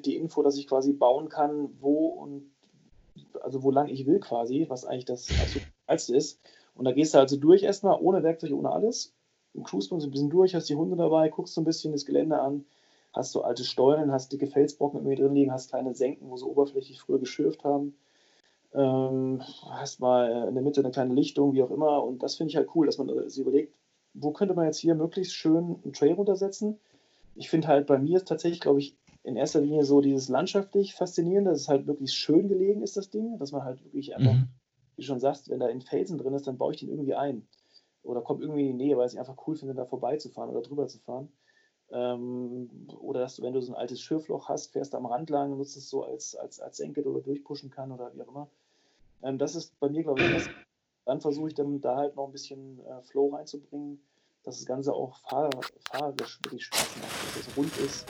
die Info, dass ich quasi bauen kann, wo und also wo lang ich will quasi, was eigentlich das absolut ist. Und da gehst du also durch erstmal, ohne Werkzeug, ohne alles. Im Cruise so ein bisschen durch, hast die Hunde dabei, guckst so ein bisschen das Gelände an, hast so alte Stollen, hast dicke Felsbrocken mit mir drin liegen, hast kleine Senken, wo sie oberflächlich früher geschürft haben. Ähm, hast mal in der Mitte eine kleine Lichtung, wie auch immer. Und das finde ich halt cool, dass man sich überlegt, wo könnte man jetzt hier möglichst schön einen Trail runtersetzen. Ich finde halt bei mir ist tatsächlich, glaube ich, in erster Linie so dieses landschaftlich faszinierende, dass es halt wirklich schön gelegen ist, das Ding, dass man halt wirklich einfach, mhm. wie du schon sagst, wenn da ein Felsen drin ist, dann baue ich den irgendwie ein. Oder kommt irgendwie in die Nähe, weil ich es einfach cool finde, da vorbeizufahren oder drüber zu fahren. Ähm, oder dass du, wenn du so ein altes Schürfloch hast, fährst am Rand lang, nutzt es so als, als, als Senke oder durchpushen kann oder wie auch immer. Ähm, das ist bei mir, glaube ich, das. Dann versuche ich dann da halt noch ein bisschen äh, Flow reinzubringen, dass das Ganze auch fahr fahrerisch wirklich Spaß macht, dass es rund ist.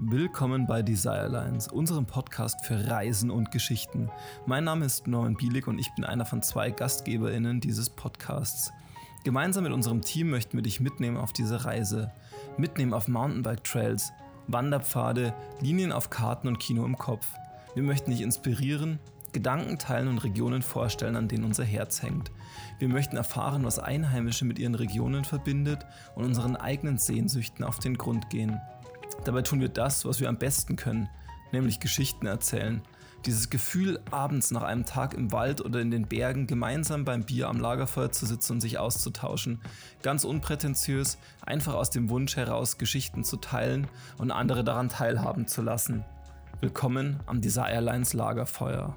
Willkommen bei Desirelines, unserem Podcast für Reisen und Geschichten. Mein Name ist Norman Bielig und ich bin einer von zwei GastgeberInnen dieses Podcasts. Gemeinsam mit unserem Team möchten wir dich mitnehmen auf diese Reise. Mitnehmen auf Mountainbike-Trails, Wanderpfade, Linien auf Karten und Kino im Kopf. Wir möchten dich inspirieren, Gedanken teilen und Regionen vorstellen, an denen unser Herz hängt. Wir möchten erfahren, was Einheimische mit ihren Regionen verbindet und unseren eigenen Sehnsüchten auf den Grund gehen. Dabei tun wir das, was wir am besten können, nämlich Geschichten erzählen. Dieses Gefühl, abends nach einem Tag im Wald oder in den Bergen gemeinsam beim Bier am Lagerfeuer zu sitzen und sich auszutauschen. Ganz unprätentiös, einfach aus dem Wunsch heraus, Geschichten zu teilen und andere daran teilhaben zu lassen. Willkommen am Desire Airlines Lagerfeuer.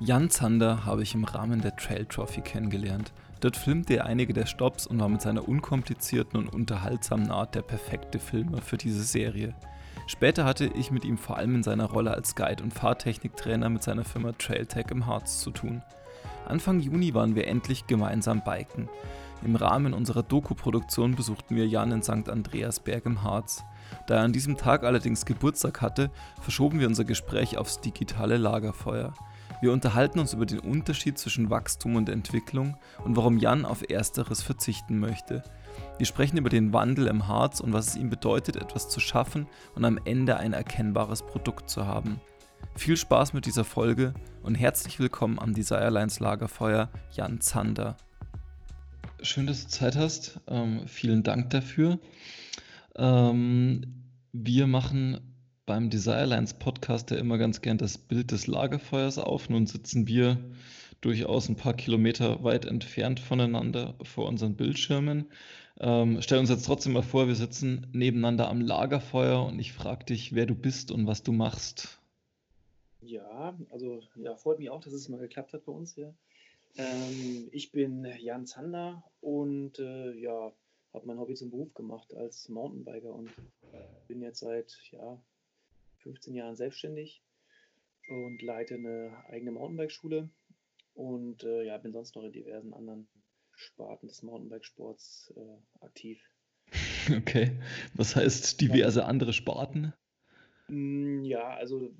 Jan Zander habe ich im Rahmen der Trail Trophy kennengelernt. Dort filmte er einige der Stops und war mit seiner unkomplizierten und unterhaltsamen Art der perfekte Filmer für diese Serie. Später hatte ich mit ihm vor allem in seiner Rolle als Guide und Fahrtechniktrainer mit seiner Firma Trailtech im Harz zu tun. Anfang Juni waren wir endlich gemeinsam biken. Im Rahmen unserer Doku-Produktion besuchten wir Jan in St. Andreasberg im Harz. Da er an diesem Tag allerdings Geburtstag hatte, verschoben wir unser Gespräch aufs digitale Lagerfeuer. Wir unterhalten uns über den Unterschied zwischen Wachstum und Entwicklung und warum Jan auf Ersteres verzichten möchte. Wir sprechen über den Wandel im Harz und was es ihm bedeutet, etwas zu schaffen und am Ende ein erkennbares Produkt zu haben. Viel Spaß mit dieser Folge und herzlich willkommen am Desirelines Lagerfeuer, Jan Zander. Schön, dass du Zeit hast. Ähm, vielen Dank dafür. Ähm, wir machen beim Desirelines Podcast ja immer ganz gern das Bild des Lagerfeuers auf. Nun sitzen wir durchaus ein paar Kilometer weit entfernt voneinander vor unseren Bildschirmen. Ähm, stell uns jetzt trotzdem mal vor, wir sitzen nebeneinander am Lagerfeuer und ich frage dich, wer du bist und was du machst. Ja, also ja, freut mich auch, dass es mal geklappt hat bei uns hier. Ähm, ich bin Jan Zander und äh, ja, habe mein Hobby zum Beruf gemacht als Mountainbiker und bin jetzt seit ja, 15 Jahren selbstständig und leite eine eigene Mountainbike-Schule und äh, ja, bin sonst noch in diversen anderen Sparten des Mountainbike-Sports äh, aktiv. Okay, was heißt diverse andere Sparten? Mm, ja, also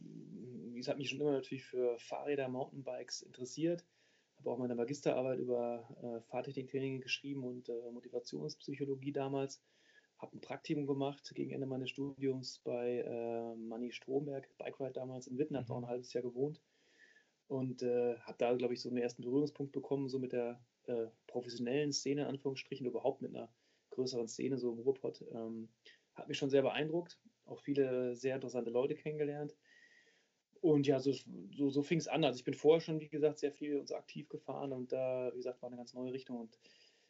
ich habe mich schon immer natürlich für Fahrräder, Mountainbikes interessiert. Habe auch meine Magisterarbeit über äh, Fahrtechniktraining geschrieben und äh, Motivationspsychologie damals habe ein Praktikum gemacht gegen Ende meines Studiums bei äh, Manni Stromberg, Bike Ride damals in Witten, habe mhm. auch ein halbes Jahr gewohnt und äh, habe da, glaube ich, so einen ersten Berührungspunkt bekommen, so mit der äh, professionellen Szene, in Anführungsstrichen, überhaupt mit einer größeren Szene, so im Ruhrpott. Ähm, hat mich schon sehr beeindruckt, auch viele sehr interessante Leute kennengelernt. Und ja, so, so, so fing es an. Also ich bin vorher schon, wie gesagt, sehr viel und so aktiv gefahren und da, wie gesagt, war eine ganz neue Richtung und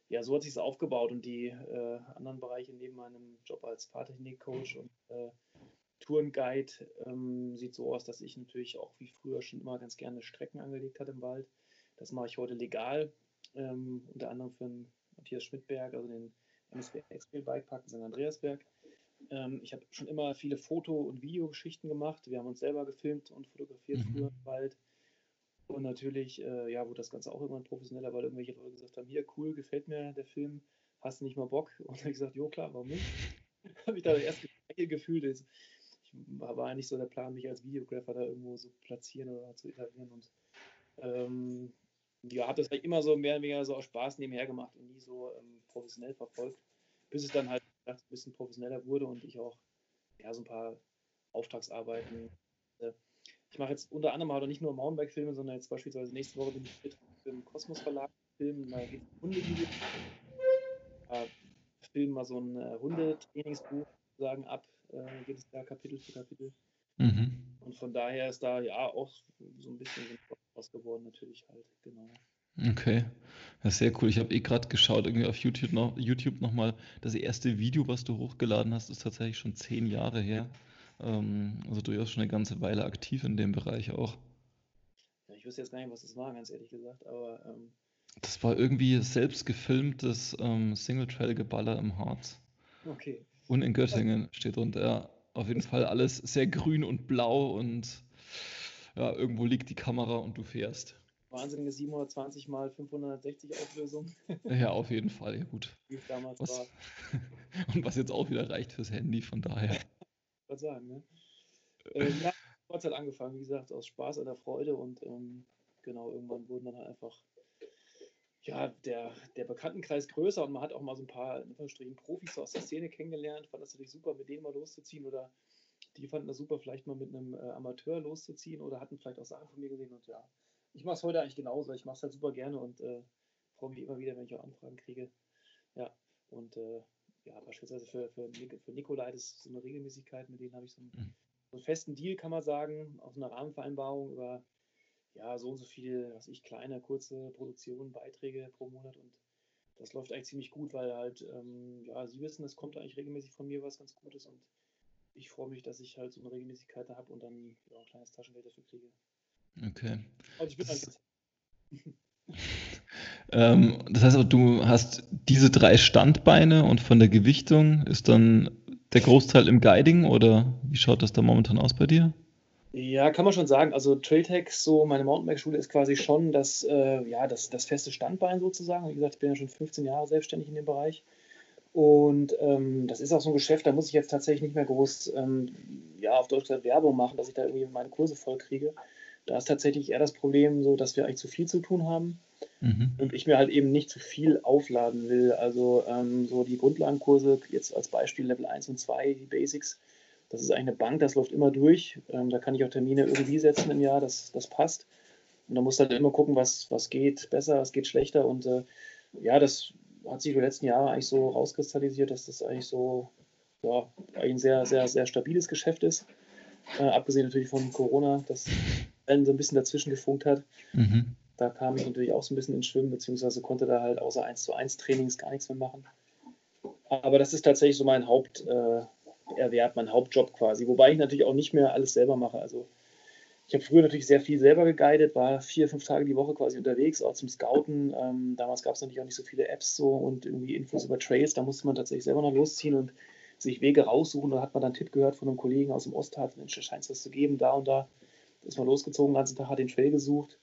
ja, so hat sich es aufgebaut und die äh, anderen Bereiche neben meinem Job als Fahrtechnik-Coach und äh, Tourenguide ähm, sieht so aus, dass ich natürlich auch wie früher schon immer ganz gerne Strecken angelegt hatte im Wald. Das mache ich heute legal, ähm, unter anderem für den Matthias Schmidberg, also den MSW Extrail Bikepark in St. Andreasberg. Ähm, ich habe schon immer viele Foto- und Videogeschichten gemacht. Wir haben uns selber gefilmt und fotografiert mhm. früher im Wald. Und natürlich, äh, ja, wurde das Ganze auch irgendwann professioneller, weil irgendwelche Leute gesagt haben, hier, cool, gefällt mir der Film, hast du nicht mal Bock? Und dann ich gesagt, jo, klar, warum nicht? habe ich da erst gefühlt. Ich war nicht so der Plan, mich als Videographer da irgendwo so platzieren oder zu etablieren. Und ähm, ja, habe das halt immer so mehr oder weniger so aus Spaß nebenher gemacht und nie so ähm, professionell verfolgt, bis es dann halt ein bisschen professioneller wurde und ich auch ja, so ein paar Auftragsarbeiten. Äh, ich mache jetzt unter anderem auch nicht nur Mountainbike-Filme, sondern jetzt beispielsweise nächste Woche bin ich mit im Kosmos Verlag filmen, da geht es Hundevideo. Äh, filmen mal so ein äh, Hundetrainingsbuch sagen ab, äh, geht es da Kapitel für Kapitel. Mhm. Und von daher ist da ja auch so ein bisschen was geworden, natürlich halt, genau. Okay, das ist sehr cool. Ich habe eh gerade geschaut, irgendwie auf YouTube noch, YouTube nochmal. Das erste Video, was du hochgeladen hast, ist tatsächlich schon zehn Jahre her. Ähm, also durchaus schon eine ganze Weile aktiv in dem Bereich auch. Ja, ich wüsste jetzt gar nicht, was das war, ganz ehrlich gesagt, aber. Ähm, das war irgendwie selbst gefilmtes ähm, Single-Trail-Geballer im Harz. Okay. Und in Göttingen steht drunter, ja. Auf jeden Fall alles sehr grün und blau und ja, irgendwo liegt die Kamera und du fährst. Wahnsinnige 720 mal 560 Auflösung. Ja, auf jeden Fall, ja gut. Wie es damals was, war. Und was jetzt auch wieder reicht fürs Handy, von daher. Was sagen, ne? äh, ja, hat halt angefangen, wie gesagt, aus Spaß oder Freude und ähm, genau, irgendwann wurden dann halt einfach ja, der, der Bekanntenkreis größer und man hat auch mal so ein paar in Profis aus der Szene kennengelernt, fand das natürlich super, mit denen mal loszuziehen oder die fanden das super, vielleicht mal mit einem äh, Amateur loszuziehen oder hatten vielleicht auch Sachen von mir gesehen und ja, ich mache es heute eigentlich genauso, ich mache es halt super gerne und äh, freue mich immer wieder, wenn ich auch Anfragen kriege. Ja, und äh, ja, beispielsweise für, für, für Nikolai, das ist so eine Regelmäßigkeit, mit denen habe ich so einen, mhm. so einen festen Deal, kann man sagen, auf einer Rahmenvereinbarung über ja, so und so viele, was ich, kleine, kurze Produktionen, Beiträge pro Monat und das läuft eigentlich ziemlich gut, weil halt, ähm, ja, Sie wissen, es kommt eigentlich regelmäßig von mir was ganz Gutes und ich freue mich, dass ich halt so eine Regelmäßigkeit da habe und dann ja, ein kleines Taschengeld dafür kriege. Okay. Also ich bin das. ähm, das heißt aber, du hast diese drei Standbeine und von der Gewichtung ist dann der Großteil im Guiding oder wie schaut das da momentan aus bei dir? Ja, kann man schon sagen. Also Trailtech, so meine Mountainbike-Schule ist quasi schon das, äh, ja, das, das feste Standbein sozusagen. Wie gesagt, ich bin ja schon 15 Jahre selbstständig in dem Bereich. Und ähm, das ist auch so ein Geschäft, da muss ich jetzt tatsächlich nicht mehr groß, ähm, ja, auf Deutsch gesagt Werbung machen, dass ich da irgendwie meine Kurse voll kriege. Da ist tatsächlich eher das Problem so, dass wir eigentlich zu viel zu tun haben mhm. und ich mir halt eben nicht zu viel aufladen will. Also ähm, so die Grundlagenkurse, jetzt als Beispiel Level 1 und 2, die Basics, das ist eigentlich eine Bank, das läuft immer durch. Ähm, da kann ich auch Termine irgendwie setzen im Jahr, das, das passt. Und da muss halt immer gucken, was, was geht besser, was geht schlechter. Und äh, ja, das hat sich die letzten Jahre eigentlich so rauskristallisiert, dass das eigentlich so ja, ein sehr, sehr, sehr stabiles Geschäft ist. Äh, abgesehen natürlich von Corona, das allen so ein bisschen dazwischen gefunkt hat. Mhm. Da kam ich natürlich auch so ein bisschen ins Schwimmen, beziehungsweise konnte da halt außer 1 zu 1 Trainings gar nichts mehr machen. Aber das ist tatsächlich so mein Haupt, äh, mein Hauptjob quasi. Wobei ich natürlich auch nicht mehr alles selber mache. Also ich habe früher natürlich sehr viel selber geguidet, war vier, fünf Tage die Woche quasi unterwegs, auch zum Scouten. Ähm, damals gab es natürlich auch nicht so viele Apps so und irgendwie Infos über Trails. Da musste man tatsächlich selber noch losziehen und sich Wege raussuchen. Da hat man dann einen Tipp gehört von einem Kollegen aus dem Ostharz, Mensch, da scheint es was zu geben, da und da. Ist man losgezogen, den ganzen Tag hat den Trail gesucht.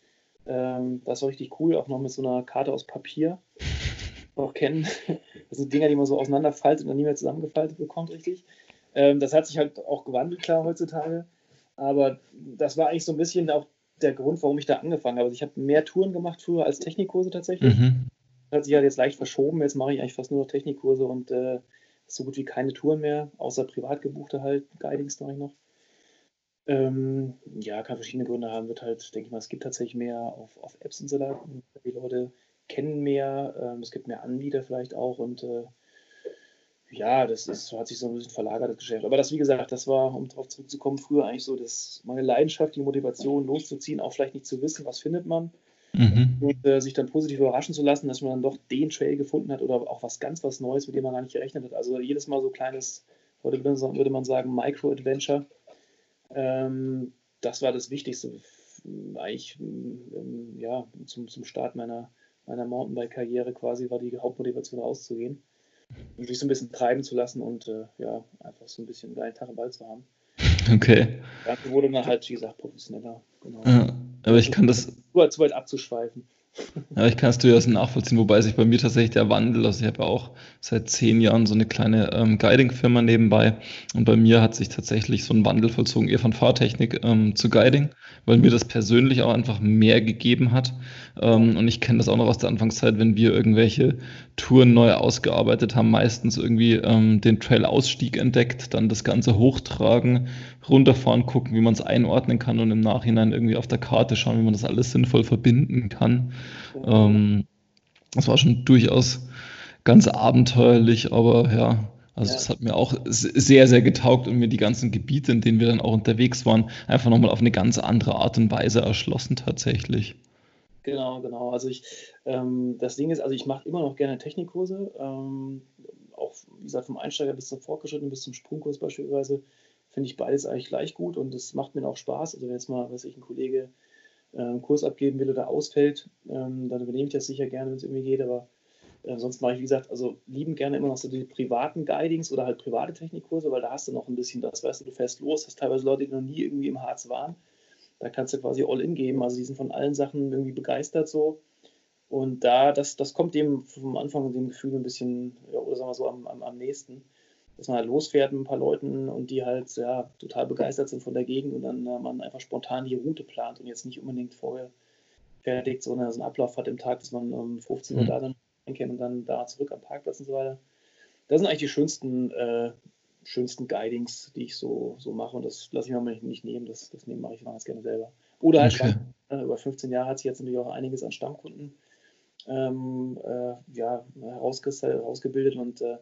Ähm, das war richtig cool, auch noch mit so einer Karte aus Papier. Auch kennen. Das sind Dinger, die man so auseinanderfaltet und dann nie mehr zusammengefaltet bekommt, richtig. Ähm, das hat sich halt auch gewandelt, klar, heutzutage. Aber das war eigentlich so ein bisschen auch der Grund, warum ich da angefangen habe. Also ich habe mehr Touren gemacht früher als Technikkurse tatsächlich. Mhm. Das hat sich halt jetzt leicht verschoben. Jetzt mache ich eigentlich fast nur noch Technikkurse und äh, so gut wie keine Touren mehr, außer privat gebuchte halt, Guidings mache ich noch. Ähm, ja, kann verschiedene Gründe haben. Wird halt, denke ich mal, es gibt tatsächlich mehr auf, auf Apps und so weiter. Die Leute kennen mehr, ähm, es gibt mehr Anbieter vielleicht auch und äh, ja, das ist, hat sich so ein bisschen verlagert, das Geschäft. Aber das, wie gesagt, das war, um darauf zurückzukommen, früher eigentlich so das, meine Leidenschaft, die Motivation loszuziehen, auch vielleicht nicht zu wissen, was findet man. Mhm. Und äh, sich dann positiv überraschen zu lassen, dass man dann doch den Trail gefunden hat oder auch was ganz was Neues, mit dem man gar nicht gerechnet hat. Also jedes Mal so kleines, heute würde man sagen, Micro-Adventure. Ähm, das war das Wichtigste eigentlich ähm, ja, zum, zum Start meiner, meiner Mountainbike-Karriere quasi, war die Hauptmotivation rauszugehen und sich so ein bisschen treiben zu lassen und äh, ja, einfach so ein bisschen einen geilen Tag im Wald zu haben. Okay. Dafür wurde dann halt, wie gesagt, professioneller. Genau. Ja, aber ich kann das. Nur zu weit abzuschweifen. Ja, ich kann es durchaus nachvollziehen, wobei sich bei mir tatsächlich der Wandel, also ich habe ja auch seit zehn Jahren so eine kleine ähm, Guiding-Firma nebenbei und bei mir hat sich tatsächlich so ein Wandel vollzogen, eher von Fahrtechnik ähm, zu Guiding, weil mir das persönlich auch einfach mehr gegeben hat. Ähm, und ich kenne das auch noch aus der Anfangszeit, wenn wir irgendwelche Touren neu ausgearbeitet haben, meistens irgendwie ähm, den Trail-Ausstieg entdeckt, dann das Ganze hochtragen, runterfahren, gucken, wie man es einordnen kann und im Nachhinein irgendwie auf der Karte schauen, wie man das alles sinnvoll verbinden kann. Ähm, das war schon durchaus ganz abenteuerlich, aber ja, also es ja. hat mir auch sehr, sehr getaugt und mir die ganzen Gebiete, in denen wir dann auch unterwegs waren, einfach nochmal auf eine ganz andere Art und Weise erschlossen tatsächlich. Genau, genau. Also ich, ähm, das Ding ist, also ich mache immer noch gerne Technikkurse, ähm, auch wie gesagt vom Einsteiger bis zum Fortgeschrittenen, bis zum Sprungkurs beispielsweise, finde ich beides eigentlich gleich gut und es macht mir auch Spaß. Also wenn jetzt mal, weiß ich, ein Kollege einen Kurs abgeben will oder ausfällt, ähm, dann übernehme ich das sicher gerne, wenn es irgendwie geht, aber äh, sonst mache ich, wie gesagt, also lieben gerne immer noch so die privaten Guidings oder halt private Technikkurse, weil da hast du noch ein bisschen das, weißt du, du fährst los, hast teilweise Leute, die noch nie irgendwie im Harz waren. Da kannst du quasi all in geben. Also die sind von allen Sachen irgendwie begeistert so. Und da, das, das kommt dem vom Anfang dem Gefühl ein bisschen, ja, oder sagen wir so, am, am, am nächsten dass man halt losfährt mit ein paar Leuten und die halt ja, total begeistert sind von der Gegend und dann äh, man einfach spontan die Route plant und jetzt nicht unbedingt vorher fertigt, sondern so einen Ablauf hat im Tag, dass man um 15 Uhr mhm. da dann kennt und dann da zurück am Parkplatz und so weiter. Das sind eigentlich die schönsten, äh, schönsten Guidings, die ich so, so mache und das lasse ich mir nicht nehmen, das, das mache ich ganz gerne selber. Oder halt okay. Stamm, äh, über 15 Jahre hat sich jetzt natürlich auch einiges an Stammkunden ähm, äh, ja, herausgebildet und äh,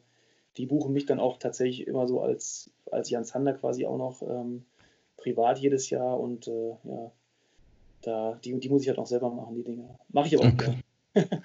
die buchen mich dann auch tatsächlich immer so als, als Jan Zander quasi auch noch ähm, privat jedes Jahr und äh, ja, da, die, die muss ich halt auch selber machen, die Dinge. Mache ich aber auch okay.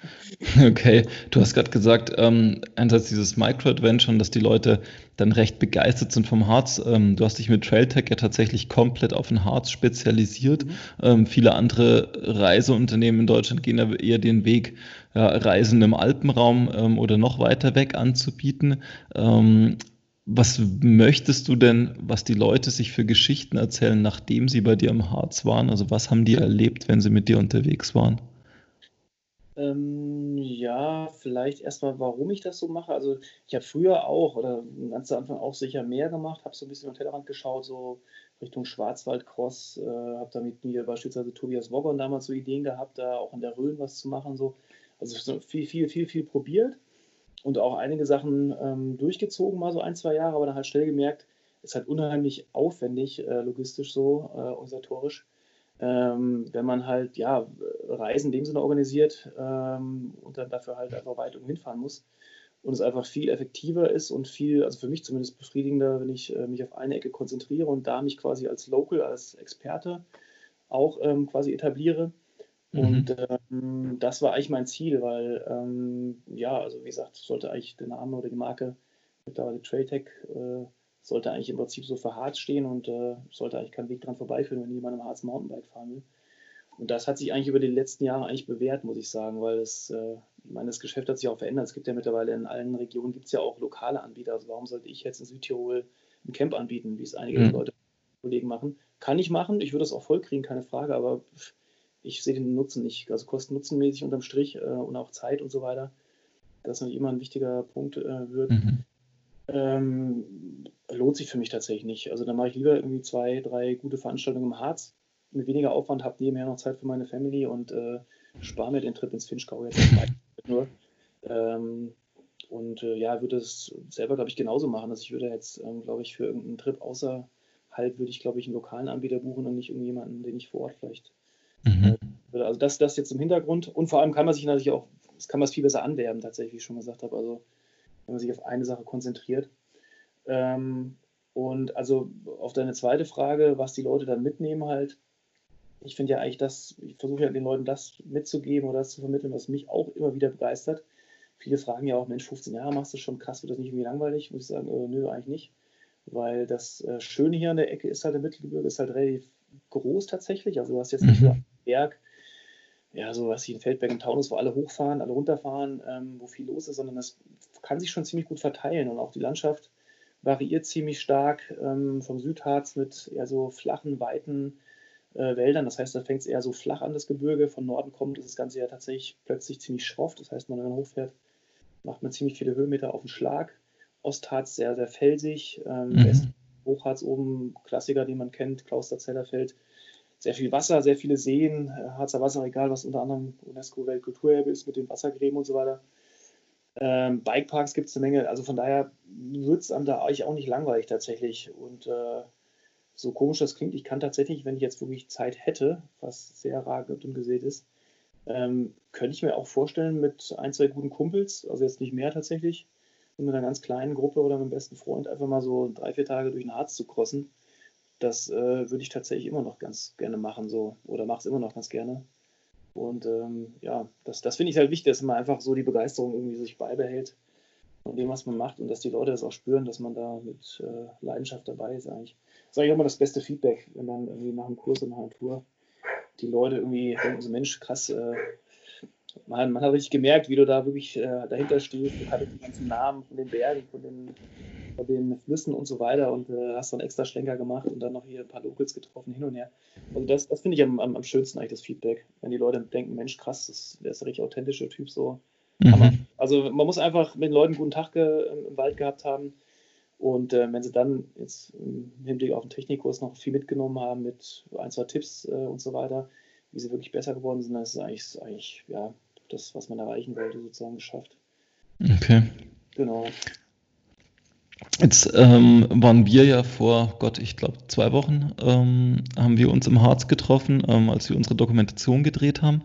Okay, du hast gerade gesagt, ähm, einerseits dieses Micro-Adventure und dass die Leute dann recht begeistert sind vom Harz. Ähm, du hast dich mit Trailtech ja tatsächlich komplett auf den Harz spezialisiert. Mhm. Ähm, viele andere Reiseunternehmen in Deutschland gehen aber eher den Weg, ja, Reisen im Alpenraum ähm, oder noch weiter weg anzubieten. Ähm, was möchtest du denn, was die Leute sich für Geschichten erzählen, nachdem sie bei dir im Harz waren? Also was haben die erlebt, wenn sie mit dir unterwegs waren? Ähm, ja, vielleicht erstmal, warum ich das so mache. Also ich habe früher auch oder ganz am Anfang auch sicher mehr gemacht, habe so ein bisschen am Tellerrand geschaut, so Richtung Schwarzwaldcross, äh, habe da mit mir beispielsweise Tobias Woggon damals so Ideen gehabt, da auch in der Rhön was zu machen. So. Also viel, viel, viel, viel probiert und auch einige Sachen ähm, durchgezogen, mal so ein, zwei Jahre, aber dann halt schnell gemerkt, es ist halt unheimlich aufwendig, äh, logistisch so, äh, organisatorisch ähm, wenn man halt ja Reisen in dem Sinne organisiert ähm, und dann dafür halt einfach weit irgendwo hinfahren muss und es einfach viel effektiver ist und viel, also für mich zumindest befriedigender, wenn ich äh, mich auf eine Ecke konzentriere und da mich quasi als Local, als Experte auch ähm, quasi etabliere. Mhm. Und ähm, das war eigentlich mein Ziel, weil ähm, ja, also wie gesagt, sollte eigentlich der Name oder die Marke mittlerweile Trailtech äh, sollte eigentlich im Prinzip so für Harz stehen und äh, sollte eigentlich kein Weg dran vorbeiführen, wenn jemand im Harz Mountainbike fahren will. Und das hat sich eigentlich über die letzten Jahre eigentlich bewährt, muss ich sagen, weil es, äh, ich meine, das Geschäft hat sich auch verändert. Es gibt ja mittlerweile in allen Regionen gibt es ja auch lokale Anbieter. Also warum sollte ich jetzt in Südtirol ein Camp anbieten, wie es einige mhm. Leute, Kollegen machen? Kann ich machen, ich würde es auch voll kriegen, keine Frage, aber ich sehe den Nutzen nicht. Also kosten-nutzenmäßig unterm Strich äh, und auch Zeit und so weiter. Das ist natürlich immer ein wichtiger Punkt äh, wird. Mhm. Ähm, lohnt sich für mich tatsächlich nicht. Also da mache ich lieber irgendwie zwei, drei gute Veranstaltungen im Harz mit weniger Aufwand, habe nebenher noch Zeit für meine Family und äh, spare mir den Trip ins Finchgau jetzt nur. Ähm, und äh, ja, würde es selber, glaube ich, genauso machen. Also ich würde jetzt, ähm, glaube ich, für irgendeinen Trip außerhalb würde ich, glaube ich, einen lokalen Anbieter buchen und nicht irgendjemanden, den ich vor Ort vielleicht mhm. äh, Also das, das jetzt im Hintergrund. Und vor allem kann man sich natürlich auch, das kann man es viel besser anwerben, tatsächlich, wie ich schon gesagt habe. Also wenn man sich auf eine Sache konzentriert. Ähm, und also auf deine zweite Frage, was die Leute dann mitnehmen halt, ich finde ja eigentlich das, ich versuche ja den Leuten das mitzugeben oder das zu vermitteln, was mich auch immer wieder begeistert. Viele fragen ja auch, Mensch, 15 Jahre machst du schon krass, wird das nicht irgendwie langweilig? Muss ich sagen, äh, nö, eigentlich nicht. Weil das äh, Schöne hier an der Ecke ist halt, der Mittelgebirge ist halt relativ groß tatsächlich. Also du hast jetzt nicht mhm. einen Berg, ja, so was wie in Feldberg und Taunus, wo alle hochfahren, alle runterfahren, ähm, wo viel los ist, sondern das kann sich schon ziemlich gut verteilen und auch die Landschaft variiert ziemlich stark ähm, vom Südharz mit eher so flachen, weiten äh, Wäldern. Das heißt, da fängt es eher so flach an, das Gebirge. Von Norden kommt ist das Ganze ja tatsächlich plötzlich ziemlich schroff. Das heißt, wenn man hochfährt, macht man ziemlich viele Höhenmeter auf den Schlag. Ostharz sehr, sehr felsig. Ähm, mhm. West Hochharz oben, Klassiker, den man kennt, Klausterzellerfeld. Sehr viel Wasser, sehr viele Seen, äh, Harzer Wasserregal, was unter anderem UNESCO-Weltkulturerbe ist mit den Wassergräben und so weiter. Ähm, Bikeparks gibt es eine Menge. Also von daher wird es einem da eigentlich auch nicht langweilig tatsächlich. Und äh, so komisch das klingt, ich kann tatsächlich, wenn ich jetzt wirklich Zeit hätte, was sehr rar und gesät ist, ähm, könnte ich mir auch vorstellen, mit ein, zwei guten Kumpels, also jetzt nicht mehr tatsächlich, mit einer ganz kleinen Gruppe oder mit dem besten Freund einfach mal so drei, vier Tage durch den Harz zu crossen. Das äh, würde ich tatsächlich immer noch ganz gerne machen, so oder mache es immer noch ganz gerne. Und ähm, ja, das, das finde ich halt wichtig, dass man einfach so die Begeisterung irgendwie sich beibehält von dem, was man macht und dass die Leute das auch spüren, dass man da mit äh, Leidenschaft dabei ist eigentlich. Das ist eigentlich immer das beste Feedback, wenn man irgendwie nach einem Kurs oder nach einer Tour die Leute irgendwie denken so, Mensch, krass, äh, man, man, hat richtig gemerkt, wie du da wirklich äh, dahinter stehst. Du hattest die ganzen Namen von den Bergen, von den, von den Flüssen und so weiter und äh, hast dann extra Schlenker gemacht und dann noch hier ein paar Locals getroffen, hin und her. Also das, das finde ich am, am, am, schönsten eigentlich, das Feedback. Wenn die Leute denken, Mensch, krass, das, der ist ein richtig authentischer Typ so. Mhm. Also man muss einfach mit den Leuten einen guten Tag im Wald gehabt haben. Und äh, wenn sie dann jetzt im Hinblick auf den Technikkurs noch viel mitgenommen haben mit ein, zwei Tipps äh, und so weiter, wie sie wirklich besser geworden sind, dann ist es eigentlich, eigentlich ja, das, was man erreichen wollte, sozusagen geschafft. Okay. Genau. Jetzt ähm, waren wir ja vor, Gott, ich glaube zwei Wochen, ähm, haben wir uns im Harz getroffen, ähm, als wir unsere Dokumentation gedreht haben,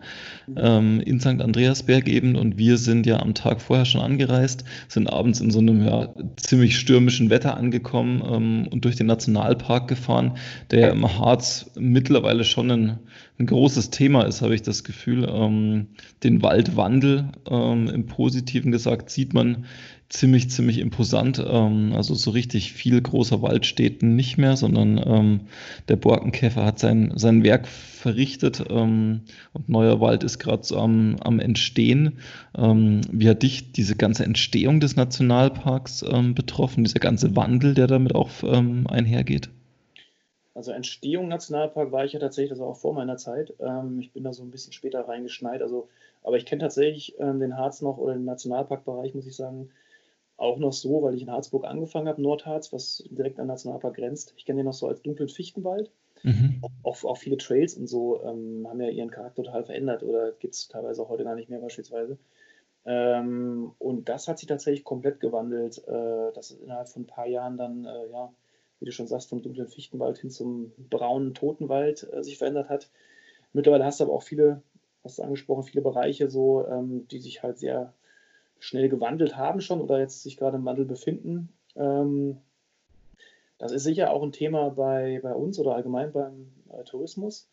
ähm, in St. Andreasberg eben. Und wir sind ja am Tag vorher schon angereist, sind abends in so einem ja, ziemlich stürmischen Wetter angekommen ähm, und durch den Nationalpark gefahren, der ja im Harz mittlerweile schon ein, ein großes Thema ist, habe ich das Gefühl. Ähm, den Waldwandel im Positiven gesagt sieht man ziemlich, ziemlich imposant. Ähm, also so richtig viel großer Wald steht nicht mehr, sondern ähm, der Borkenkäfer hat sein, sein Werk verrichtet ähm, und neuer Wald ist gerade so am, am Entstehen. Ähm, wie hat dich diese ganze Entstehung des Nationalparks ähm, betroffen, dieser ganze Wandel, der damit auch ähm, einhergeht? Also Entstehung Nationalpark war ich ja tatsächlich, das auch vor meiner Zeit. ich bin da so ein bisschen später reingeschneit. Also, aber ich kenne tatsächlich den Harz noch oder den Nationalparkbereich, muss ich sagen, auch noch so, weil ich in Harzburg angefangen habe, Nordharz, was direkt an Nationalpark grenzt. Ich kenne den noch so als dunklen Fichtenwald. Mhm. Auch, auch, viele Trails und so ähm, haben ja ihren Charakter total verändert oder gibt es teilweise auch heute gar nicht mehr beispielsweise. Ähm, und das hat sich tatsächlich komplett gewandelt. Äh, das ist innerhalb von ein paar Jahren dann, äh, ja, wie du schon sagst, vom dunklen Fichtenwald hin zum braunen Totenwald äh, sich verändert hat. Mittlerweile hast du aber auch viele, hast du angesprochen, viele Bereiche so, ähm, die sich halt sehr schnell gewandelt haben schon oder jetzt sich gerade im Wandel befinden. Ähm, das ist sicher auch ein Thema bei, bei uns oder allgemein beim äh, Tourismus,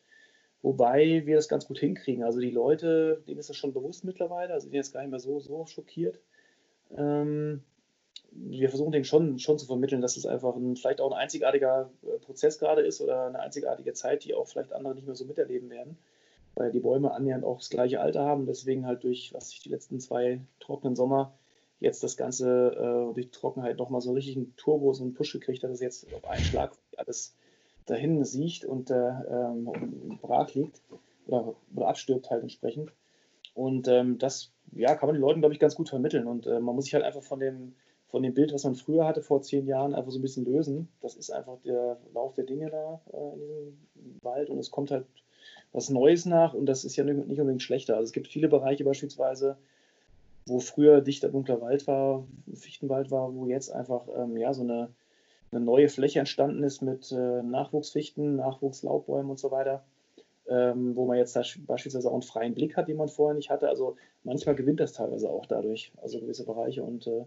wobei wir das ganz gut hinkriegen. Also die Leute, denen ist das schon bewusst mittlerweile, also sind jetzt gar nicht mehr so, so schockiert. Ähm, wir versuchen denen schon, schon zu vermitteln, dass es einfach ein, vielleicht auch ein einzigartiger äh, Prozess gerade ist oder eine einzigartige Zeit, die auch vielleicht andere nicht mehr so miterleben werden weil die Bäume annähernd auch das gleiche Alter haben. Deswegen halt durch, was ich die letzten zwei trockenen Sommer jetzt das Ganze äh, durch Trockenheit nochmal so richtig einen Turbo, so einen Push gekriegt dass jetzt auf einen Schlag alles dahin sieht und äh, ähm, brach liegt oder, oder abstirbt halt entsprechend. Und ähm, das ja, kann man den Leuten, glaube ich, ganz gut vermitteln. Und äh, man muss sich halt einfach von dem, von dem Bild, was man früher hatte, vor zehn Jahren, einfach so ein bisschen lösen. Das ist einfach der Lauf der Dinge da äh, in diesem Wald und es kommt halt was Neues nach und das ist ja nicht unbedingt schlechter. Also es gibt viele Bereiche beispielsweise, wo früher dichter dunkler Wald war, Fichtenwald war, wo jetzt einfach ähm, ja, so eine, eine neue Fläche entstanden ist mit äh, Nachwuchsfichten, Nachwuchslaubbäumen und so weiter, ähm, wo man jetzt beispielsweise auch einen freien Blick hat, den man vorher nicht hatte. Also manchmal gewinnt das teilweise auch dadurch, also gewisse Bereiche und äh,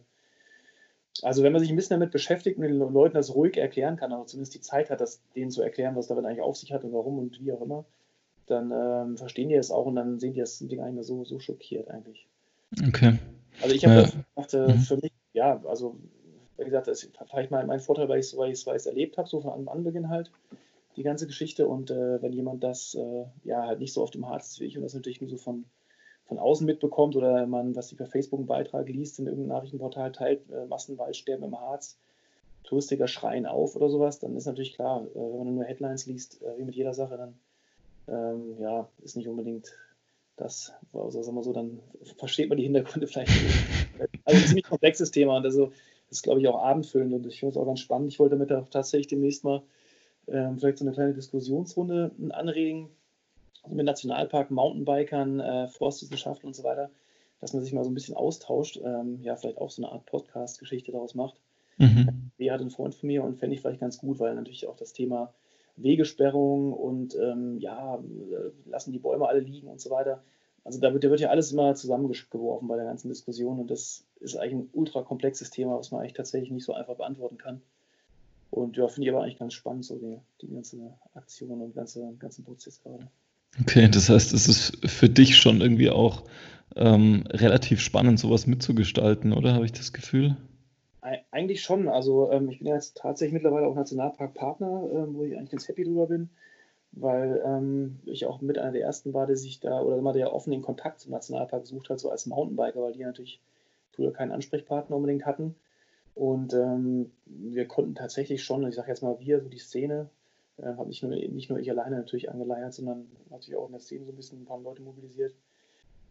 also wenn man sich ein bisschen damit beschäftigt und den Leuten das ruhig erklären kann, also zumindest die Zeit hat, das denen zu erklären, was damit eigentlich auf sich hat und warum und wie auch immer, dann ähm, verstehen die es auch und dann sehen die das Ding eigentlich so, so schockiert eigentlich. Okay. Also ich habe ja. das äh, mhm. für mich, ja, also wie gesagt, das ist vielleicht mal mein Vorteil, weil ich es weil weil erlebt habe, so von Anbeginn halt, die ganze Geschichte. Und äh, wenn jemand das äh, ja halt nicht so auf dem Harz ist wie ich und das natürlich nur so von, von außen mitbekommt oder man, was sie per Facebook einen Beitrag liest, in irgendeinem Nachrichtenportal teilt, äh, Massenwaldsterben im Harz, Touristiker schreien auf oder sowas, dann ist natürlich klar, äh, wenn man nur Headlines liest, äh, wie mit jeder Sache, dann ähm, ja, ist nicht unbedingt das, also sagen wir so, dann versteht man die Hintergründe vielleicht nicht. Also ein ziemlich komplexes Thema und also das ist, glaube ich, auch abendfüllend und ich finde es auch ganz spannend. Ich wollte damit auch tatsächlich demnächst mal ähm, vielleicht so eine kleine Diskussionsrunde anregen also mit Nationalpark, Mountainbikern, äh, Forstwissenschaftlern und so weiter, dass man sich mal so ein bisschen austauscht, ähm, ja, vielleicht auch so eine Art Podcast-Geschichte daraus macht. Mhm. Wer hat einen Freund von mir und fände ich vielleicht ganz gut, weil natürlich auch das Thema Wegesperrung und ähm, ja, äh, lassen die Bäume alle liegen und so weiter. Also da wird, da wird ja alles immer zusammengeworfen bei der ganzen Diskussion und das ist eigentlich ein ultra komplexes Thema, was man eigentlich tatsächlich nicht so einfach beantworten kann. Und ja, finde ich aber eigentlich ganz spannend, so die, die ganze Aktion und ganze, ganzen Prozess gerade. Okay, das heißt, es ist für dich schon irgendwie auch ähm, relativ spannend, sowas mitzugestalten, oder habe ich das Gefühl? Eigentlich schon. Also ähm, ich bin ja jetzt tatsächlich mittlerweile auch Nationalparkpartner, ähm, wo ich eigentlich ganz happy drüber bin, weil ähm, ich auch mit einer der ersten war, der sich da oder immer der offenen Kontakt zum Nationalpark gesucht hat, so als Mountainbiker, weil die natürlich früher keinen Ansprechpartner unbedingt hatten. Und ähm, wir konnten tatsächlich schon, ich sage jetzt mal wir, so die Szene, äh, habe nicht nur, nicht nur ich alleine natürlich angeleiert, sondern natürlich auch in der Szene so ein bisschen ein paar Leute mobilisiert.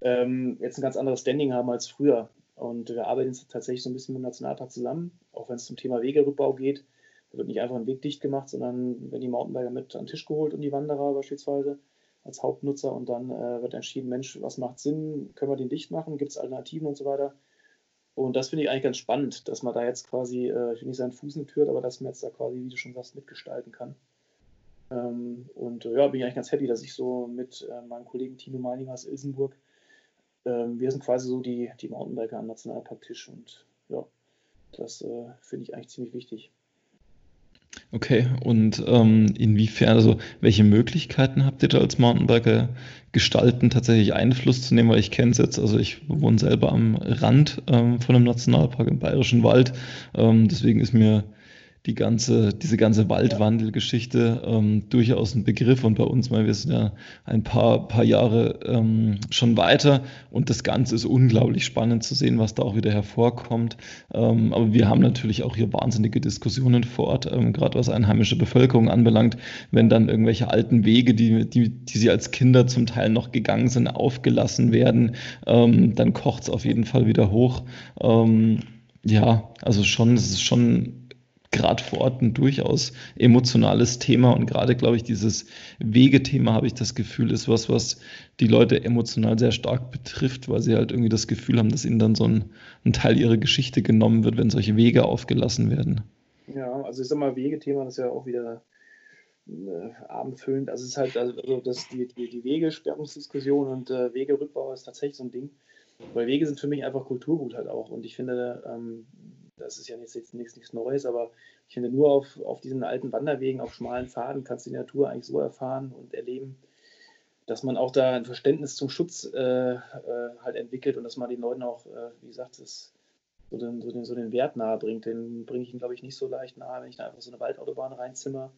Ähm, jetzt ein ganz anderes Standing haben als früher. Und wir arbeiten tatsächlich so ein bisschen mit dem Nationalpark zusammen, auch wenn es zum Thema Wegerückbau geht. Da wird nicht einfach ein Weg dicht gemacht, sondern wenn die Mountainbiker mit an den Tisch geholt und die Wanderer beispielsweise als Hauptnutzer und dann äh, wird entschieden, Mensch, was macht Sinn, können wir den dicht machen, gibt es Alternativen und so weiter. Und das finde ich eigentlich ganz spannend, dass man da jetzt quasi, äh, ich will nicht seinen Fuß Tür, aber dass man jetzt da quasi, wie du schon sagst, mitgestalten kann. Ähm, und äh, ja, bin ich eigentlich ganz happy, dass ich so mit äh, meinem Kollegen Tino Meininger aus Ilsenburg, ähm, wir sind quasi so die, die Mountainbiker am Nationalparktisch und ja, das äh, finde ich eigentlich ziemlich wichtig. Okay, und ähm, inwiefern, also welche Möglichkeiten habt ihr da als Mountainbiker gestalten, tatsächlich Einfluss zu nehmen? Weil ich kenne es jetzt, also ich wohne selber am Rand ähm, von einem Nationalpark im Bayerischen Wald. Ähm, deswegen ist mir die ganze, diese ganze Waldwandelgeschichte ähm, durchaus ein Begriff und bei uns mal, wir sind ja ein paar, paar Jahre ähm, schon weiter und das Ganze ist unglaublich spannend zu sehen, was da auch wieder hervorkommt. Ähm, aber wir haben natürlich auch hier wahnsinnige Diskussionen vor Ort, ähm, gerade was einheimische Bevölkerung anbelangt, wenn dann irgendwelche alten Wege, die, die, die sie als Kinder zum Teil noch gegangen sind, aufgelassen werden, ähm, dann kocht es auf jeden Fall wieder hoch. Ähm, ja, also schon, es ist schon gerade vor Ort ein durchaus emotionales Thema und gerade, glaube ich, dieses Wegethema habe ich das Gefühl, ist was, was die Leute emotional sehr stark betrifft, weil sie halt irgendwie das Gefühl haben, dass ihnen dann so ein, ein Teil ihrer Geschichte genommen wird, wenn solche Wege aufgelassen werden. Ja, also ich sag mal, Wegethema ist ja auch wieder äh, abendfüllend. Also es ist halt, also das, die, die, die Wegesperrungsdiskussion und äh, Wegerückbau ist tatsächlich so ein Ding. Weil Wege sind für mich einfach Kulturgut halt auch. Und ich finde, ähm, das ist ja jetzt, jetzt nichts, nichts Neues, aber ich finde, nur auf, auf diesen alten Wanderwegen, auf schmalen Pfaden kannst du die Natur eigentlich so erfahren und erleben, dass man auch da ein Verständnis zum Schutz äh, äh, halt entwickelt und dass man den Leuten auch, äh, wie gesagt, das, so, den, so, den, so den Wert nahe bringt. Den bringe ich ihnen, glaube ich, nicht so leicht nahe, wenn ich da einfach so eine Waldautobahn reinzimmer,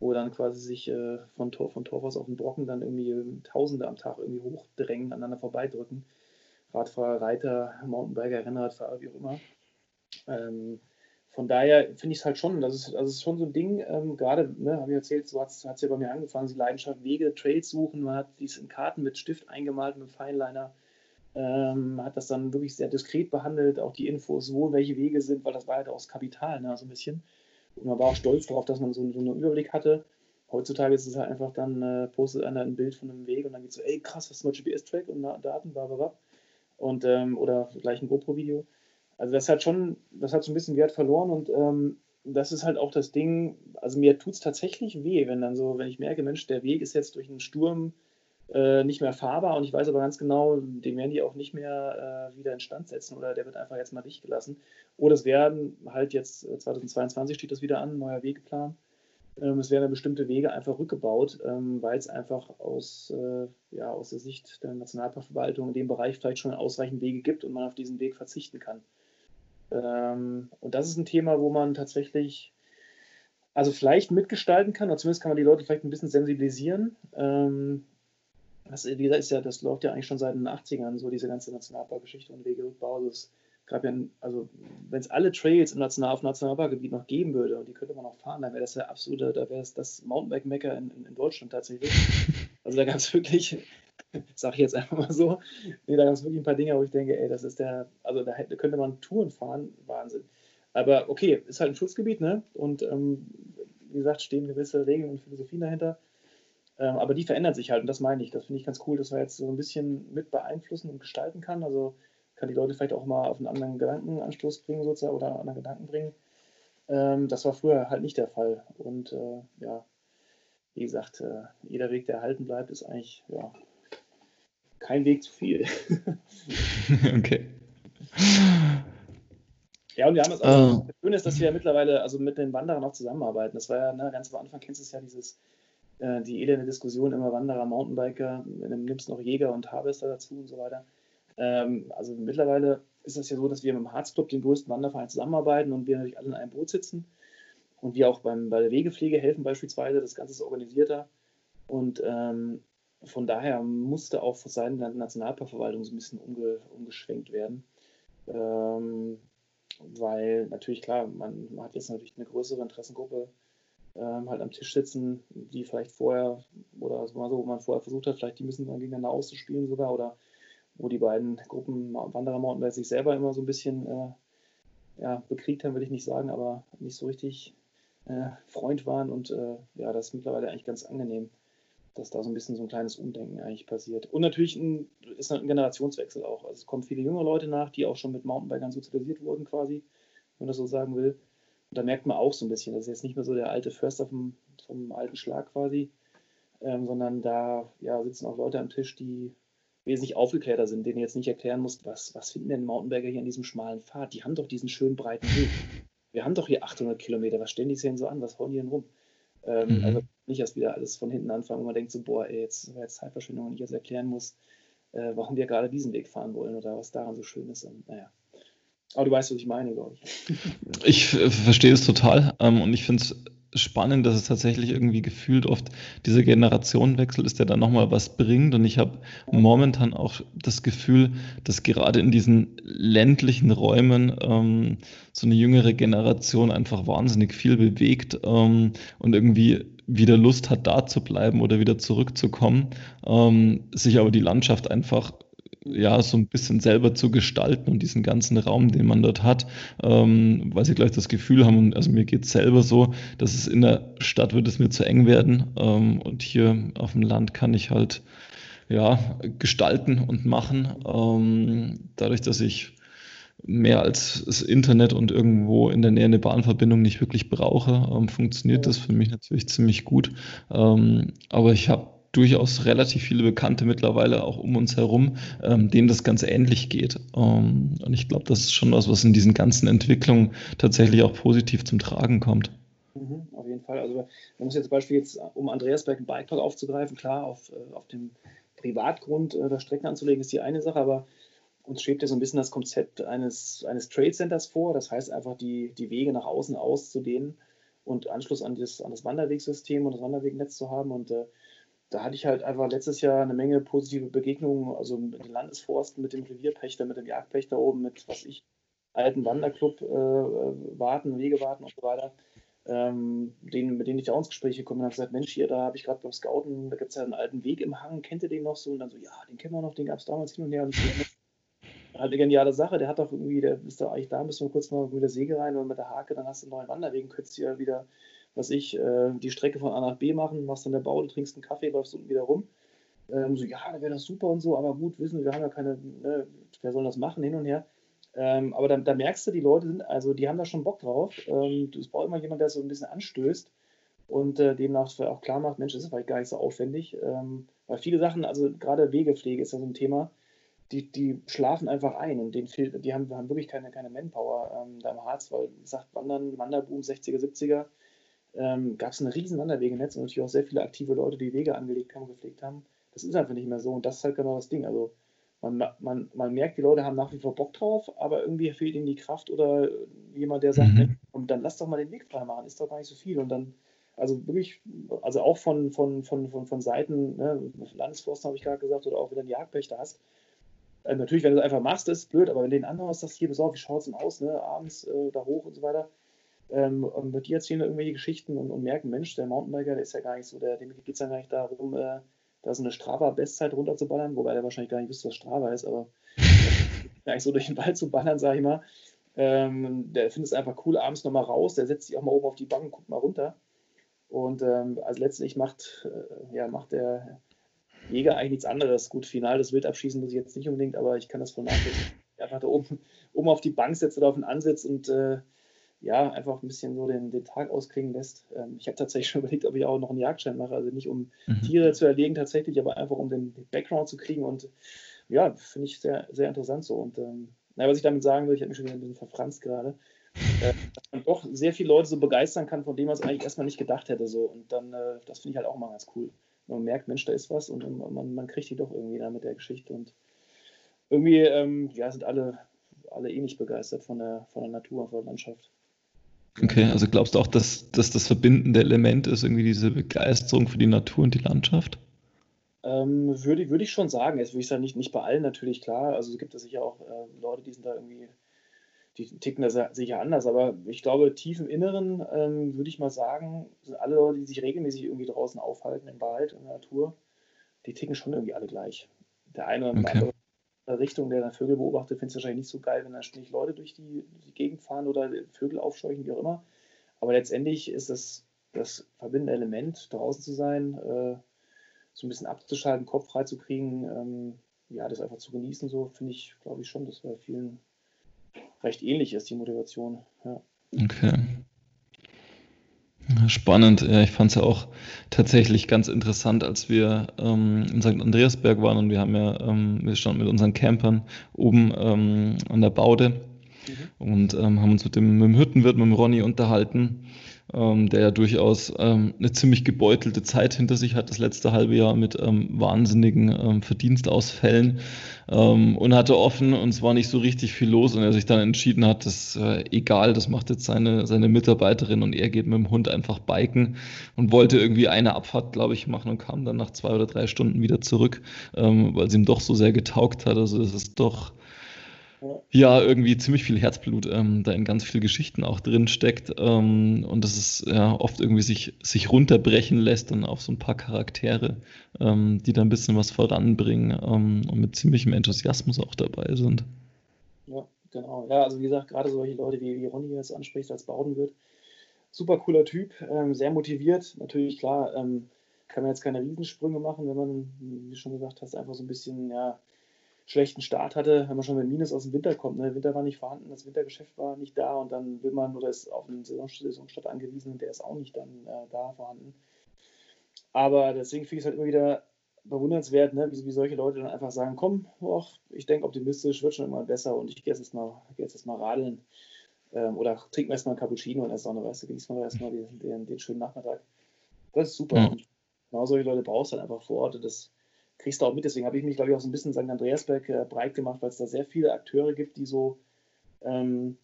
wo dann quasi sich äh, von, Tor, von Torfhaus auf den Brocken dann irgendwie Tausende am Tag irgendwie hochdrängen, aneinander vorbeidrücken. Radfahrer, Reiter, Mountainbiker, Rennradfahrer, wie auch immer. Ähm, von daher finde ich es halt schon, das ist, das ist schon so ein Ding, ähm, gerade, ne, habe ich erzählt, so hat es ja bei mir angefangen, die Leidenschaft, Wege, Trails suchen, man hat dies in Karten mit Stift eingemalt, mit Feinliner, ähm, hat das dann wirklich sehr diskret behandelt, auch die Infos, wo welche Wege sind, weil das war halt auch das Kapital, ne, so ein bisschen. Und man war auch stolz darauf, dass man so, so einen Überblick hatte. Heutzutage ist es halt einfach dann, äh, postet einer ein Bild von einem Weg und dann geht so, ey krass, was ist mal GPS-Track und Daten, bla bla bla. Und, ähm, oder gleich ein GoPro-Video. Also das hat schon, das hat so ein bisschen Wert verloren und ähm, das ist halt auch das Ding, also mir tut es tatsächlich weh, wenn dann so, wenn ich merke, Mensch, der Weg ist jetzt durch einen Sturm äh, nicht mehr fahrbar und ich weiß aber ganz genau, den werden die auch nicht mehr äh, wieder instand setzen oder der wird einfach jetzt mal dicht gelassen. Oder es werden halt jetzt 2022 äh, steht das wieder an, neuer Wegeplan. Ähm, es werden bestimmte Wege einfach rückgebaut, ähm, weil es einfach aus, äh, ja, aus der Sicht der Nationalparkverwaltung in dem Bereich vielleicht schon ausreichend Wege gibt und man auf diesen Weg verzichten kann. Ähm, und das ist ein Thema, wo man tatsächlich, also vielleicht mitgestalten kann, oder zumindest kann man die Leute vielleicht ein bisschen sensibilisieren. Ähm, das, wie gesagt, ist ja, das läuft ja eigentlich schon seit den 80ern, so diese ganze Nationalparkgeschichte und Wegerückbau. Also es gab ja, also wenn es alle Trails im National, auf Nationalparkgebiet noch geben würde und die könnte man auch fahren, dann wäre das ja absolute, da wäre es das Mountainbike-Mecker in, in, in, Deutschland tatsächlich. Also da gab es wirklich, sag ich jetzt einfach mal so, nee, da gab es wirklich ein paar Dinge, wo ich denke, ey, das ist der, also da hätte, könnte man Touren fahren, Wahnsinn. Aber okay, ist halt ein Schutzgebiet, ne? Und ähm, wie gesagt, stehen gewisse Regeln und Philosophien dahinter. Ähm, aber die verändern sich halt und das meine ich. Das finde ich ganz cool, dass man jetzt so ein bisschen mit beeinflussen und gestalten kann. Also kann die Leute vielleicht auch mal auf einen anderen Gedankenanstoß bringen sozusagen oder einen anderen Gedanken bringen. Ähm, das war früher halt nicht der Fall. Und äh, ja, wie gesagt, äh, jeder Weg, der erhalten bleibt, ist eigentlich ja, kein Weg zu viel. okay. Ja, und wir haben es auch. Uh. Das Schöne ist, dass wir ja mittlerweile also mit den Wanderern auch zusammenarbeiten. Das war ja ne, ganz am Anfang, kennst du es ja, dieses, äh, die elende Diskussion immer Wanderer, Mountainbiker, dann nimmst du noch Jäger und Harvester dazu und so weiter. Ähm, also mittlerweile ist es ja so, dass wir mit dem Harzclub, dem größten Wanderverein, zusammenarbeiten und wir natürlich alle in einem Boot sitzen und wir auch beim, bei der Wegepflege helfen beispielsweise. Das Ganze ist organisierter und ähm, von daher musste auch von Seiten der Nationalparkverwaltung so ein bisschen umge, umgeschwenkt werden. Ähm, weil natürlich klar, man, man, hat jetzt natürlich eine größere Interessengruppe ähm, halt am Tisch sitzen, die vielleicht vorher oder also so, wo man vorher versucht hat, vielleicht die müssen dann gegeneinander auszuspielen sogar oder wo die beiden Gruppen Wanderer Mountainbike sich selber immer so ein bisschen äh, ja, bekriegt haben, will ich nicht sagen, aber nicht so richtig äh, Freund waren und äh, ja, das ist mittlerweile eigentlich ganz angenehm dass da so ein bisschen so ein kleines Umdenken eigentlich passiert. Und natürlich ein, ist ein Generationswechsel auch. Also es kommen viele junge Leute nach, die auch schon mit Mountainbikern sozialisiert wurden quasi, wenn man das so sagen will. Und da merkt man auch so ein bisschen, das ist jetzt nicht mehr so der alte Förster vom, vom alten Schlag quasi, ähm, sondern da ja, sitzen auch Leute am Tisch, die wesentlich aufgeklärter sind, denen jetzt nicht erklären muss, was, was finden denn Mountainbiker hier an diesem schmalen Pfad? Die haben doch diesen schönen breiten Weg. Wir haben doch hier 800 Kilometer, was stellen die denn so an? Was hauen die denn rum? Ähm, mhm. Also nicht erst wieder alles von hinten anfangen, wo man denkt so, boah, ey, jetzt wäre jetzt Zeitverschwendung und ich jetzt erklären muss, äh, warum wir gerade diesen Weg fahren wollen oder was daran so schön ist. Und, naja. Aber du weißt, was ich meine, glaube ich. Ich äh, verstehe es total ähm, und ich finde es spannend, dass es tatsächlich irgendwie gefühlt oft dieser Generationenwechsel ist, der dann nochmal was bringt. Und ich habe momentan auch das Gefühl, dass gerade in diesen ländlichen Räumen ähm, so eine jüngere Generation einfach wahnsinnig viel bewegt ähm, und irgendwie wieder Lust hat, da zu bleiben oder wieder zurückzukommen, ähm, sich aber die Landschaft einfach ja, so ein bisschen selber zu gestalten und diesen ganzen Raum, den man dort hat, ähm, weil sie gleich das Gefühl haben, also mir geht es selber so, dass es in der Stadt wird es mir zu eng werden ähm, und hier auf dem Land kann ich halt ja, gestalten und machen. Ähm, dadurch, dass ich mehr als das Internet und irgendwo in der Nähe eine Bahnverbindung nicht wirklich brauche, ähm, funktioniert das für mich natürlich ziemlich gut. Ähm, aber ich habe durchaus relativ viele Bekannte mittlerweile auch um uns herum, ähm, denen das ganz ähnlich geht. Ähm, und ich glaube, das ist schon was, was in diesen ganzen Entwicklungen tatsächlich auch positiv zum Tragen kommt. Mhm, auf jeden Fall. Also man muss jetzt zum Beispiel jetzt, um Andreasberg ein Bikepark aufzugreifen, klar, auf, äh, auf dem Privatgrund äh, da Strecken anzulegen, ist die eine Sache, aber uns schwebt ja so ein bisschen das Konzept eines, eines Trade Centers vor. Das heißt einfach, die, die Wege nach außen auszudehnen und Anschluss an das, an das Wanderwegsystem und das Wanderwegnetz zu haben. Und äh, da hatte ich halt einfach letztes Jahr eine Menge positive Begegnungen, also mit den Landesforsten, mit dem Revierpächter, mit dem Jagdpächter oben, mit was ich, alten Wanderclub äh, warten, Wege warten und so weiter. Ähm, denen, mit denen ich da ins Gespräch gekommen bin, habe gesagt, Mensch, hier, da habe ich gerade beim Scouten, da gibt es ja einen alten Weg im Hang, kennt ihr den noch so? Und dann so, ja, den kennen wir noch, den gab es damals hin und her. Und halt eine geniale Sache, der hat doch irgendwie, der ist da eigentlich da, müssen wir kurz mal mit der Säge rein und mit der Hake, dann hast du einen neuen Wanderweg, könntest du ja wieder was ich, äh, die Strecke von A nach B machen, machst dann der Bau, du trinkst einen Kaffee, läufst unten wieder rum. Ähm, so, ja, da wäre das super und so, aber gut, wissen wir haben ja keine, ne, wer soll das machen, hin und her. Ähm, aber da, da, merkst du, die Leute sind, also die haben da schon Bock drauf. Ähm, es braucht immer jemand, der so ein bisschen anstößt und äh, demnach auch klar macht, Mensch, das ist vielleicht gar nicht so aufwendig. Ähm, weil viele Sachen, also gerade Wegepflege ist ja so ein Thema, die, die schlafen einfach ein und denen fehlt, die haben, haben wirklich keine, keine Manpower ähm, da im Harz, weil, wie gesagt, Wandern, Wanderboom 60er, 70er, ähm, gab es ein riesen Wanderwegenetz und natürlich auch sehr viele aktive Leute, die Wege angelegt haben, gepflegt haben. Das ist einfach nicht mehr so und das ist halt genau das Ding. Also man, man, man merkt, die Leute haben nach wie vor Bock drauf, aber irgendwie fehlt ihnen die Kraft oder jemand, der sagt, mhm. und dann lass doch mal den Weg frei machen, ist doch gar nicht so viel. Und dann, also wirklich, also auch von, von, von, von, von Seiten, ne, Landesforsten habe ich gerade gesagt, oder auch wenn du einen Jagdpächter hast, äh, natürlich, wenn du es einfach machst, ist es blöd, aber wenn du den anderen sagst, hier, besorg, wie schaut es denn aus, ne, abends äh, da hoch und so weiter, ähm, und die erzählen irgendwelche Geschichten und, und, merken, Mensch, der Mountainbiker, der ist ja gar nicht so, der, dem geht es ja gar nicht darum, äh, da so eine Strava-Bestzeit runterzuballern, wobei der wahrscheinlich gar nicht wüsste, was Strava ist, aber eigentlich so durch den Wald zu ballern, sage ich mal. Ähm, der findet es einfach cool, abends nochmal raus, der setzt sich auch mal oben auf die Bank und guckt mal runter. Und ähm, also letztlich macht, äh, ja, macht der Jäger eigentlich nichts anderes. Gut, final das Wildabschießen muss ich jetzt nicht unbedingt, aber ich kann das von. Einfach da oben, oben auf die Bank setzt oder auf den Ansitz und äh, ja, einfach ein bisschen so den, den Tag ausklingen lässt. Ähm, ich habe tatsächlich schon überlegt, ob ich auch noch einen Jagdschein mache. Also nicht um mhm. Tiere zu erlegen tatsächlich, aber einfach um den, den Background zu kriegen. Und ja, finde ich sehr, sehr interessant so. Und ähm, na, was ich damit sagen will, ich habe mich schon wieder ein bisschen verfranst gerade, äh, dass man doch sehr viele Leute so begeistern kann, von dem man es eigentlich erstmal nicht gedacht hätte. So. Und dann, äh, das finde ich halt auch mal ganz cool. Man merkt, Mensch, da ist was und man, man kriegt die doch irgendwie da mit der Geschichte. Und irgendwie, ähm, ja, sind alle, alle ähnlich begeistert von der, von der Natur und von der Landschaft. Okay, also glaubst du auch, dass, dass das verbindende Element ist, irgendwie diese Begeisterung für die Natur und die Landschaft? Ähm, würde, würde ich schon sagen. Jetzt würde ich sagen, nicht, nicht bei allen natürlich, klar. Also es gibt es sicher auch äh, Leute, die sind da irgendwie, die ticken da sicher anders. Aber ich glaube, tief im Inneren ähm, würde ich mal sagen, sind alle Leute, die sich regelmäßig irgendwie draußen aufhalten im Wald, in der Natur, die ticken schon irgendwie alle gleich. Der eine oder okay. andere Richtung, der dann Vögel beobachtet, findet es wahrscheinlich nicht so geil, wenn da ständig Leute durch die, die Gegend fahren oder Vögel aufscheuchen, wie auch immer. Aber letztendlich ist das das verbindende Element, draußen zu sein, äh, so ein bisschen abzuschalten, Kopf frei zu kriegen, ähm, ja, das einfach zu genießen, so finde ich, glaube ich schon, dass bei vielen recht ähnlich ist, die Motivation. Ja. Okay. Spannend, ja, ich fand es ja auch tatsächlich ganz interessant, als wir ähm, in St. Andreasberg waren und wir haben ja, ähm, wir standen mit unseren Campern oben ähm, an der Baude mhm. und ähm, haben uns mit dem, mit dem Hüttenwirt, mit dem Ronny unterhalten ähm, der ja durchaus ähm, eine ziemlich gebeutelte Zeit hinter sich hat, das letzte halbe Jahr mit ähm, wahnsinnigen ähm, Verdienstausfällen ähm, und hatte offen und es war nicht so richtig viel los und er sich dann entschieden hat, das äh, egal, das macht jetzt seine, seine Mitarbeiterin und er geht mit dem Hund einfach biken und wollte irgendwie eine Abfahrt, glaube ich, machen und kam dann nach zwei oder drei Stunden wieder zurück, ähm, weil es ihm doch so sehr getaugt hat. Also es ist doch ja, irgendwie ziemlich viel Herzblut ähm, da in ganz viele Geschichten auch drin steckt ähm, und dass es ja oft irgendwie sich, sich runterbrechen lässt und auf so ein paar Charaktere, ähm, die da ein bisschen was voranbringen ähm, und mit ziemlichem Enthusiasmus auch dabei sind. Ja, genau. Ja, also wie gesagt, gerade solche Leute wie, wie Ronny jetzt anspricht als Baudenwirt, super cooler Typ, ähm, sehr motiviert. Natürlich, klar, ähm, kann man jetzt keine Riesensprünge machen, wenn man, wie du schon gesagt hast, einfach so ein bisschen, ja, schlechten Start hatte, wenn man schon mit Minus aus dem Winter kommt. Ne? Der Winter war nicht vorhanden, das Wintergeschäft war nicht da und dann will man oder ist auf einen Saisonstart angewiesen und der ist auch nicht dann äh, da vorhanden. Aber deswegen finde ich es halt immer wieder bewundernswert, ne? wie, wie, solche Leute dann einfach sagen, komm, och, ich denke optimistisch, wird schon immer besser und ich gehe jetzt mal, geh jetzt mal radeln. Ähm, oder trinken wir erstmal ein Cappuccino in der Sonne, weißt du, genießen wir erstmal den, den, den, schönen Nachmittag. Das ist super. Mhm. Und genau solche Leute brauchst du dann einfach vor Ort. Das, kriegst du auch mit. Deswegen habe ich mich, glaube ich, auch so ein bisschen in St. Andreasberg äh, breit gemacht, weil es da sehr viele Akteure gibt, die so ähm,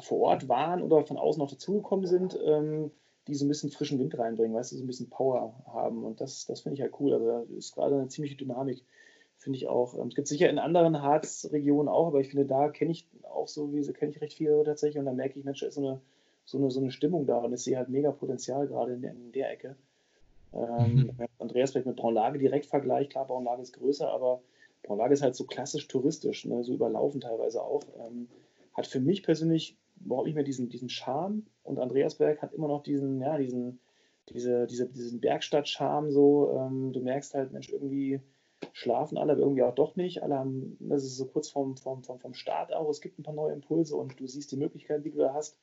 vor Ort waren oder von außen noch dazugekommen sind, ähm, die so ein bisschen frischen Wind reinbringen, weißt du, so ein bisschen Power haben. Und das, das finde ich halt cool. Also da ist gerade eine ziemliche Dynamik, finde ich auch. Ähm, es gibt sicher in anderen Harzregionen auch, aber ich finde, da kenne ich auch so, wie kenne ich recht viele tatsächlich und da merke ich, Mensch, da ist so eine, so eine, so eine Stimmung da und ich sehe halt mega Potenzial gerade in, in der Ecke. Ähm, mhm. Andreas vielleicht mit Braunlage direkt vergleicht, klar, Braunlage ist größer, aber Braunlage ist halt so klassisch touristisch, ne, so überlaufen teilweise auch. Ähm, hat für mich persönlich überhaupt nicht mehr diesen, diesen Charme und Andreasberg hat immer noch diesen, ja, diesen, diese, diese, diesen Bergstadt-Charme so. Ähm, du merkst halt, Mensch, irgendwie schlafen alle, aber irgendwie auch doch nicht. Alle haben, das ist so kurz vom, vom, vom, vom Start auch, es gibt ein paar neue Impulse und du siehst die Möglichkeiten, die du da hast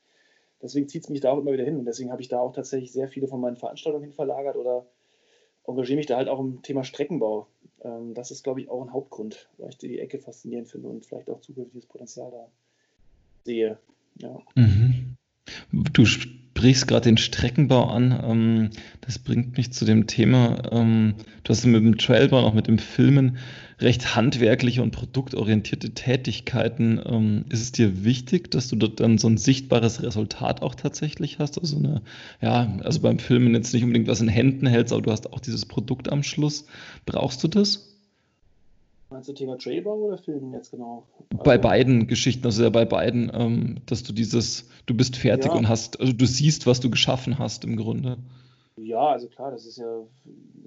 deswegen zieht es mich da auch immer wieder hin. Und deswegen habe ich da auch tatsächlich sehr viele von meinen Veranstaltungen hin verlagert oder engagiere mich da halt auch im Thema Streckenbau. Ähm, das ist, glaube ich, auch ein Hauptgrund, weil ich die Ecke faszinierend finde und vielleicht auch zukünftiges Potenzial da sehe. Ja. Mhm. Du sprichst gerade den Streckenbau an. Ähm, das bringt mich zu dem Thema. Ähm, du hast mit dem Trailbau, auch mit dem Filmen, recht handwerkliche und produktorientierte Tätigkeiten. Ähm, ist es dir wichtig, dass du dort dann so ein sichtbares Resultat auch tatsächlich hast? Also eine, ja, also beim Filmen jetzt nicht unbedingt was in Händen hältst, aber du hast auch dieses Produkt am Schluss. Brauchst du das? Meinst du Thema Trailbau oder Filmen jetzt genau? Also, bei beiden Geschichten, also ja bei beiden, ähm, dass du dieses, du bist fertig ja. und hast, also du siehst, was du geschaffen hast im Grunde. Ja, also klar, das ist ja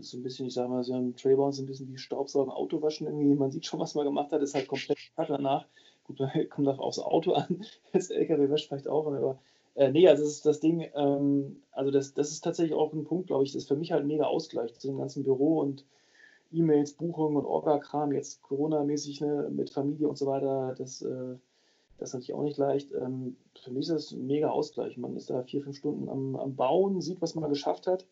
ist so ein bisschen, ich sag mal, so ein Trailbound ist ein bisschen wie Staubsaugen, Autowaschen irgendwie. Man sieht schon, was man gemacht hat, ist halt komplett danach. Gut, kommt auch aufs Auto an. Das LKW wäscht vielleicht auch, aber äh, nee, also das ist das Ding, ähm, also das, das ist tatsächlich auch ein Punkt, glaube ich, das ist für mich halt mega Ausgleich zu dem ganzen Büro und E-Mails, Buchungen und Orga-Kram, jetzt Corona-mäßig ne, mit Familie und so weiter, das, äh, das ist natürlich auch nicht leicht. Ähm, für mich ist das ein mega Ausgleich. Man ist da vier, fünf Stunden am, am Bauen, sieht, was man geschafft hat.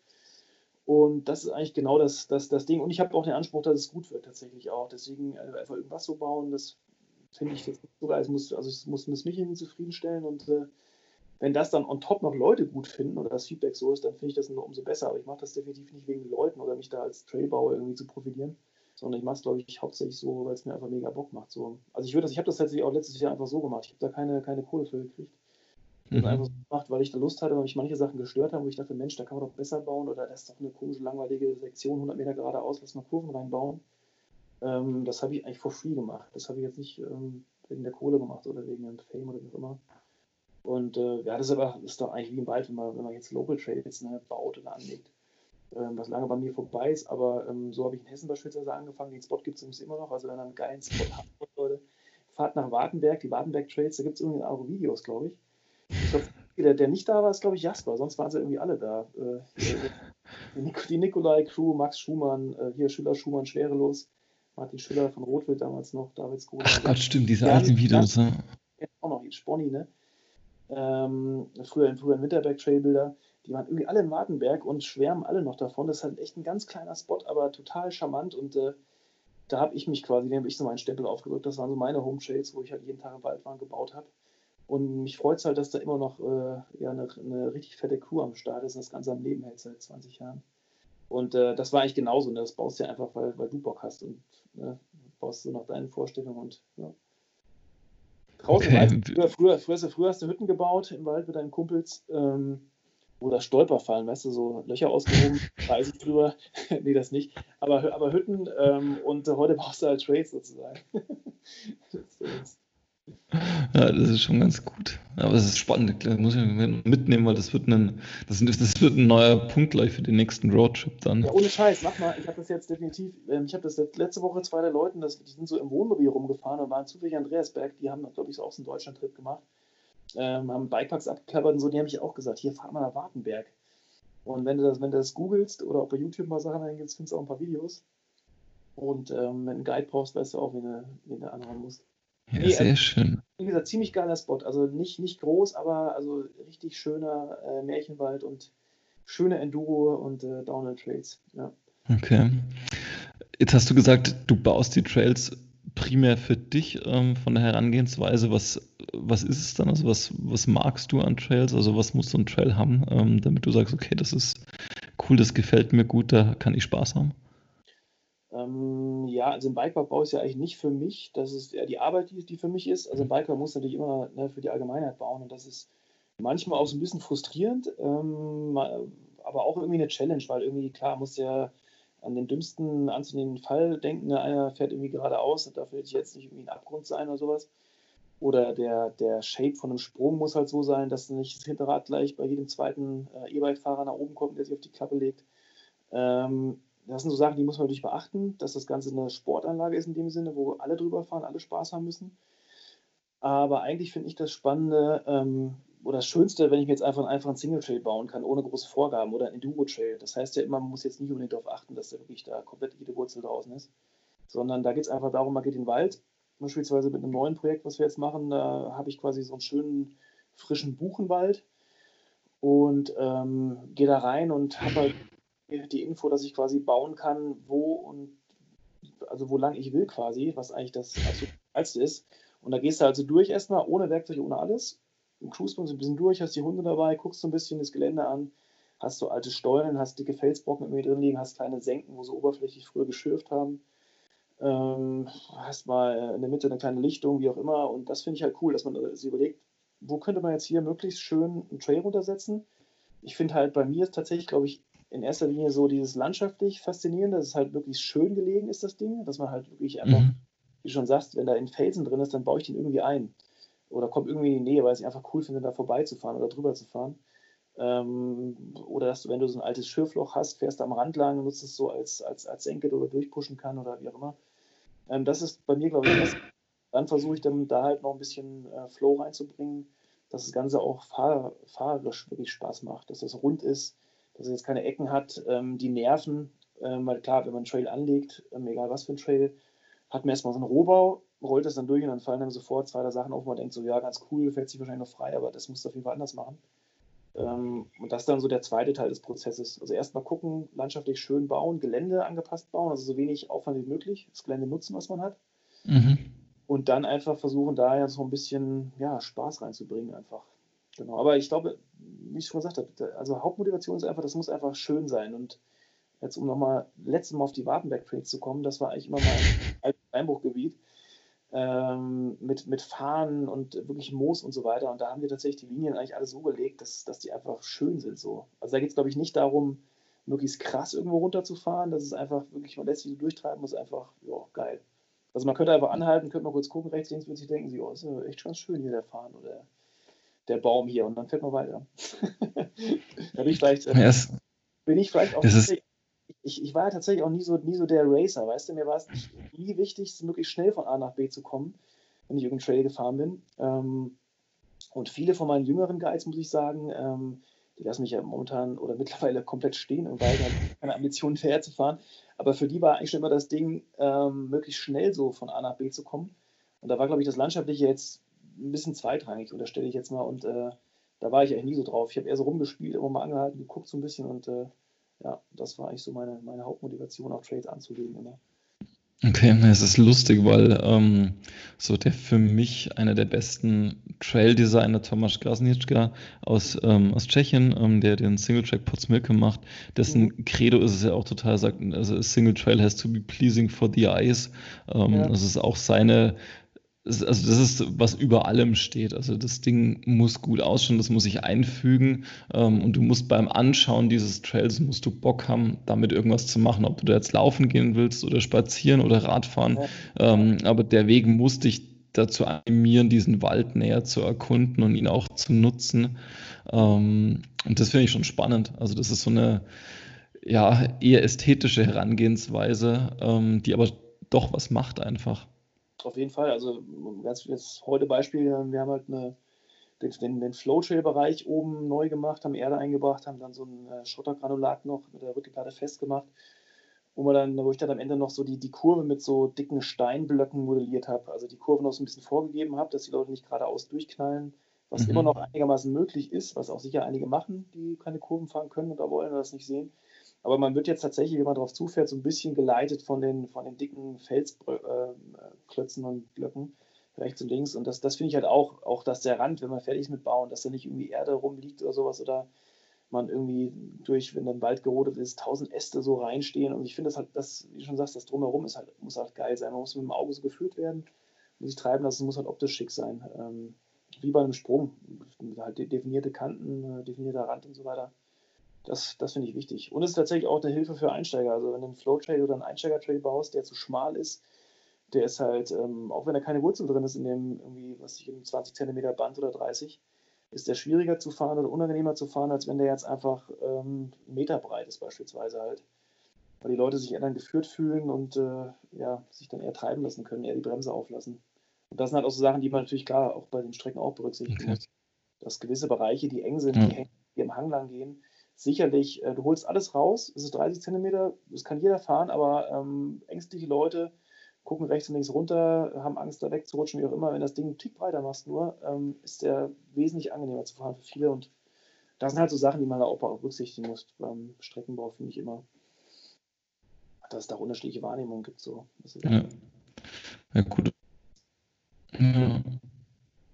Und das ist eigentlich genau das, das, das Ding. Und ich habe auch den Anspruch, dass es gut wird, tatsächlich auch. Deswegen äh, einfach irgendwas so bauen, das finde ich jetzt sogar, es muss, also es muss, muss mich irgendwie zufriedenstellen und äh, wenn das dann on top noch Leute gut finden oder das Feedback so ist, dann finde ich das nur umso besser. Aber ich mache das definitiv nicht wegen Leuten oder mich da als Trailbauer irgendwie zu profitieren, sondern ich mache es, glaube ich, hauptsächlich so, weil es mir einfach mega Bock macht. So. Also ich würde das, ich habe das tatsächlich auch letztes Jahr einfach so gemacht. Ich habe da keine, keine Kohle für gekriegt. Ich habe mhm. einfach so gemacht, weil ich da Lust hatte, weil mich manche Sachen gestört haben, wo ich dachte, Mensch, da kann man doch besser bauen oder das ist doch eine komische, langweilige Sektion, 100 Meter geradeaus, lass mal Kurven reinbauen. Ähm, das habe ich eigentlich for free gemacht. Das habe ich jetzt nicht ähm, wegen der Kohle gemacht oder wegen dem Fame oder wie auch immer. Und äh, ja, das ist aber ist doch eigentlich wie im Wald, wenn man, wenn man jetzt Local Trails ne, baut oder anlegt, ähm, was lange bei mir vorbei ist. Aber ähm, so habe ich in Hessen beispielsweise angefangen. Den Spot gibt es übrigens immer noch. Also wenn ihr einen geilen Spot habt, Leute, fahrt nach Wartenberg, die Wartenberg Trails, da gibt es irgendwie auch Videos, glaube ich. Ich glaube, der, der nicht da war, ist, glaube ich, Jasper. Sonst waren sie irgendwie alle da. Äh, die, die Nikolai-Crew, Max Schumann, äh, hier Schüler Schumann, Schwerelos. Martin Schüller von Rotwild damals noch, David Skoda. Ach Gott, stimmt, diese alten Videos. Ja. Auch noch, Sponny, ne? Ähm, früher, in früheren Winterberg-Trailbilder, die waren irgendwie alle in Wartenberg und schwärmen alle noch davon. Das ist halt echt ein ganz kleiner Spot, aber total charmant und äh, da habe ich mich quasi, da habe ich so meinen Stempel aufgedrückt. Das waren so meine Home Trails, wo ich halt jeden Tag im Wald war und gebaut habe. Und mich freut es halt, dass da immer noch äh, ja, eine, eine, richtig fette Crew am Start ist und das Ganze am Leben hält seit 20 Jahren. Und äh, das war eigentlich genauso. Ne? Das baust du ja einfach, weil, weil du Bock hast und ne? baust du nach deinen Vorstellungen und ja. Draußen. Wald, früher, früher, früher, früher, hast du Hütten gebaut im Wald mit deinen Kumpels. Ähm, oder Stolperfallen, weißt du, so Löcher ausgehoben, weiß ich drüber. nee, das nicht. Aber, aber Hütten ähm, und heute baust du halt Trades sozusagen. das ja, das ist schon ganz gut. Aber es ist spannend, das muss ich mitnehmen, weil das wird ein, das, das wird ein neuer Punkt gleich für den nächsten Roadtrip dann. Ja, ohne Scheiß, mach mal. Ich habe das jetzt definitiv, ähm, ich habe das letzte Woche zwei der Leuten, das, die sind so im Wohnmobil rumgefahren und waren zufällig Andreasberg, die haben, glaube ich, so auch so einen Deutschland-Trip gemacht, ähm, haben Bikepacks abgeklappert und so, die haben mich auch gesagt, hier fahr mal nach Wartenberg. Und wenn du das, wenn du das googelst oder auch bei YouTube mal Sachen eingibst, findest du auch ein paar Videos. Und ähm, wenn du einen Guide brauchst, weißt du auch, wen du, wen du anhauen musst. Ja, nee, sehr also, schön. Wie gesagt, ziemlich geiler Spot. Also nicht, nicht groß, aber also richtig schöner äh, Märchenwald und schöne Enduro und äh, Downhill Trails. Ja. Okay. Jetzt hast du gesagt, du baust die Trails primär für dich ähm, von der Herangehensweise. Was, was ist es dann? Also was, was magst du an Trails? Also was muss so ein Trail haben, ähm, damit du sagst, okay, das ist cool, das gefällt mir gut, da kann ich Spaß haben? Ähm, ja, also im Bikepark ist ja eigentlich nicht für mich. Das ist eher die Arbeit, die, die für mich ist. Also ein Bikepark muss natürlich immer ne, für die Allgemeinheit bauen und das ist manchmal auch so ein bisschen frustrierend, ähm, aber auch irgendwie eine Challenge, weil irgendwie, klar, muss ja an den dümmsten anzunehmenden Fall denken. Ne? Einer fährt irgendwie geradeaus, das darf jetzt nicht irgendwie ein Abgrund sein oder sowas. Oder der, der Shape von einem Sprung muss halt so sein, dass nicht das Hinterrad gleich bei jedem zweiten äh, E-Bike-Fahrer nach oben kommt, der sich auf die Klappe legt. Ähm, das sind so Sachen, die muss man natürlich beachten, dass das Ganze eine Sportanlage ist in dem Sinne, wo alle drüber fahren, alle Spaß haben müssen. Aber eigentlich finde ich das Spannende ähm, oder das Schönste, wenn ich mir jetzt einfach, einen Single Trail bauen kann, ohne große Vorgaben oder ein Enduro Trail. Das heißt ja immer, man muss jetzt nicht unbedingt darauf achten, dass da wirklich da komplett jede Wurzel draußen ist, sondern da geht es einfach darum, man geht in den Wald, beispielsweise mit einem neuen Projekt, was wir jetzt machen, da habe ich quasi so einen schönen, frischen Buchenwald und ähm, gehe da rein und habe halt die Info, dass ich quasi bauen kann, wo und also wo lang ich will quasi, was eigentlich das Geilste ist. Und da gehst du also durch erstmal, ohne Werkzeug, ohne alles. Im Cruise ein bisschen durch, hast die Hunde dabei, guckst so ein bisschen das Gelände an, hast so alte Stollen, hast dicke Felsbrocken irgendwie drin liegen, hast kleine Senken, wo so oberflächlich früher geschürft haben. Ähm, hast mal in der Mitte eine kleine Lichtung, wie auch immer. Und das finde ich halt cool, dass man sich überlegt, wo könnte man jetzt hier möglichst schön einen Trail runtersetzen. Ich finde halt bei mir ist tatsächlich, glaube ich, in erster Linie so dieses landschaftlich Faszinierende, dass es halt wirklich schön gelegen ist, das Ding, dass man halt wirklich einfach, mhm. wie du schon sagst, wenn da ein Felsen drin ist, dann baue ich den irgendwie ein. Oder komme irgendwie in die Nähe, weil ich es einfach cool finde, da vorbeizufahren oder drüber zu fahren. Ähm, oder dass du, wenn du so ein altes Schürfloch hast, fährst am Rand lang, nutzt es so als, als, als Senket oder durchpushen kann oder wie auch immer. Ähm, das ist bei mir, glaube ich, das. Dann versuche ich dann da halt noch ein bisschen äh, Flow reinzubringen, dass das Ganze auch fahr fahrerisch wirklich Spaß macht, dass das rund ist, dass es jetzt keine Ecken hat, ähm, die nerven. Ähm, weil klar, wenn man einen Trail anlegt, ähm, egal was für ein Trail, hat man erstmal so einen Rohbau, rollt das dann durch und dann fallen dann sofort zwei, drei Sachen auf, man denkt so, ja, ganz cool, fällt sich wahrscheinlich noch frei, aber das muss auf jeden Fall anders machen. Ähm, und das ist dann so der zweite Teil des Prozesses. Also erstmal gucken, landschaftlich schön bauen, Gelände angepasst bauen, also so wenig Aufwand wie möglich, das Gelände nutzen, was man hat. Mhm. Und dann einfach versuchen, da ja so ein bisschen ja, Spaß reinzubringen, einfach. Genau. Aber ich glaube, wie ich schon gesagt habe, also Hauptmotivation ist einfach, das muss einfach schön sein. Und jetzt, um nochmal letztes Mal auf die Wartenberg-Trades zu kommen, das war eigentlich immer mein Einbruchgebiet ähm, mit, mit Fahnen und wirklich Moos und so weiter. Und da haben wir tatsächlich die Linien eigentlich alle so gelegt, dass, dass die einfach schön sind. So. Also da geht es, glaube ich, nicht darum, möglichst krass irgendwo runterzufahren. Das ist einfach wirklich, man lässt sich so durchtreiben, ist einfach, ja, geil. Also man könnte einfach anhalten, könnte mal kurz gucken, rechts, links, würde sich denken, oh, ist ja echt schon schön hier der Fahren oder der Baum hier und dann fährt man weiter. da bin ich vielleicht, äh, yes. bin ich vielleicht auch ich, ich war ja tatsächlich auch nie so, nie so der Racer, weißt du, mir war es nie wichtig, möglichst schnell von A nach B zu kommen, wenn ich irgendeinen Trail gefahren bin. Ähm, und viele von meinen jüngeren Guides, muss ich sagen, ähm, die lassen mich ja momentan oder mittlerweile komplett stehen im Wald, haben keine Ambitionen hinterher zu fahren. Aber für die war eigentlich schon immer das Ding, ähm, möglichst schnell so von A nach B zu kommen. Und da war, glaube ich, das Landschaftliche jetzt ein bisschen zweitrangig, unterstelle ich jetzt mal. Und äh, da war ich eigentlich nie so drauf. Ich habe eher so rumgespielt, immer mal angehalten, geguckt so ein bisschen und äh, ja, das war eigentlich so meine, meine Hauptmotivation, auch Trades anzulegen immer. Okay, es ist lustig, weil ähm, so der für mich einer der besten Trail-Designer, Tomasz Grasniczka aus, ähm, aus Tschechien, ähm, der den Single-Track Potsmilke macht, dessen mhm. Credo ist es ja auch total, sagt, also Single Trail has to be pleasing for the eyes. Ähm, ja. Das ist auch seine also das ist, was über allem steht. Also das Ding muss gut ausschauen, das muss sich einfügen ähm, und du musst beim Anschauen dieses Trails, musst du Bock haben, damit irgendwas zu machen, ob du da jetzt laufen gehen willst oder spazieren oder Radfahren. Ja. Ähm, aber der Weg muss dich dazu animieren, diesen Wald näher zu erkunden und ihn auch zu nutzen. Ähm, und das finde ich schon spannend. Also das ist so eine ja, eher ästhetische Herangehensweise, ähm, die aber doch was macht einfach. Auf jeden Fall. Also ganz jetzt heute Beispiel, wir haben halt eine, den, den Flowtrail-Bereich oben neu gemacht, haben Erde eingebracht, haben dann so ein äh, Schottergranulat noch mit der Rückenplatte festgemacht, wo, wir dann, wo ich dann am Ende noch so die, die Kurve mit so dicken Steinblöcken modelliert habe. Also die Kurve noch so ein bisschen vorgegeben habe, dass die Leute nicht geradeaus durchknallen, was mhm. immer noch einigermaßen möglich ist, was auch sicher einige machen, die keine Kurven fahren können oder wollen oder das nicht sehen. Aber man wird jetzt tatsächlich, wenn man darauf zufährt, so ein bisschen geleitet von den, von den dicken Felsklötzen äh, und Blöcken rechts und links. Und das, das finde ich halt auch, auch, dass der Rand, wenn man fertig ist mit Bauen, dass da nicht irgendwie Erde rumliegt oder sowas oder man irgendwie durch, wenn dann Wald gerodet ist, tausend Äste so reinstehen. Und ich finde das halt, das, wie du schon sagst, das Drumherum ist halt, muss halt geil sein. Man muss mit dem Auge so geführt werden, muss sich treiben lassen, muss halt optisch schick sein. Ähm, wie bei einem Sprung. Halt definierte Kanten, äh, definierter Rand und so weiter. Das, das finde ich wichtig. Und es ist tatsächlich auch eine Hilfe für Einsteiger. Also wenn du einen Flow-Trail oder einen Einsteiger-Trail baust, der zu schmal ist, der ist halt, ähm, auch wenn da keine Wurzel drin ist in dem irgendwie, was ich, in 20 cm Band oder 30, ist der schwieriger zu fahren oder unangenehmer zu fahren, als wenn der jetzt einfach ähm, Meter breit ist beispielsweise halt. Weil die Leute sich eher dann geführt fühlen und äh, ja, sich dann eher treiben lassen können, eher die Bremse auflassen. Und das sind halt auch so Sachen, die man natürlich klar auch bei den Strecken auch berücksichtigen okay. muss. Dass gewisse Bereiche, die eng sind, ja. die, hängen, die im Hang lang gehen, sicherlich, äh, du holst alles raus, es ist 30 Zentimeter, das kann jeder fahren, aber ähm, ängstliche Leute gucken rechts und links runter, haben Angst, da wegzurutschen, wie auch immer. Wenn das Ding einen Tick breiter machst, nur ist der wesentlich angenehmer zu fahren für viele. Und das sind halt so Sachen, die man da auch berücksichtigen muss beim Streckenbau, finde ich immer. Dass es da unterschiedliche Wahrnehmungen gibt. So. Ja. ja, gut. Ja.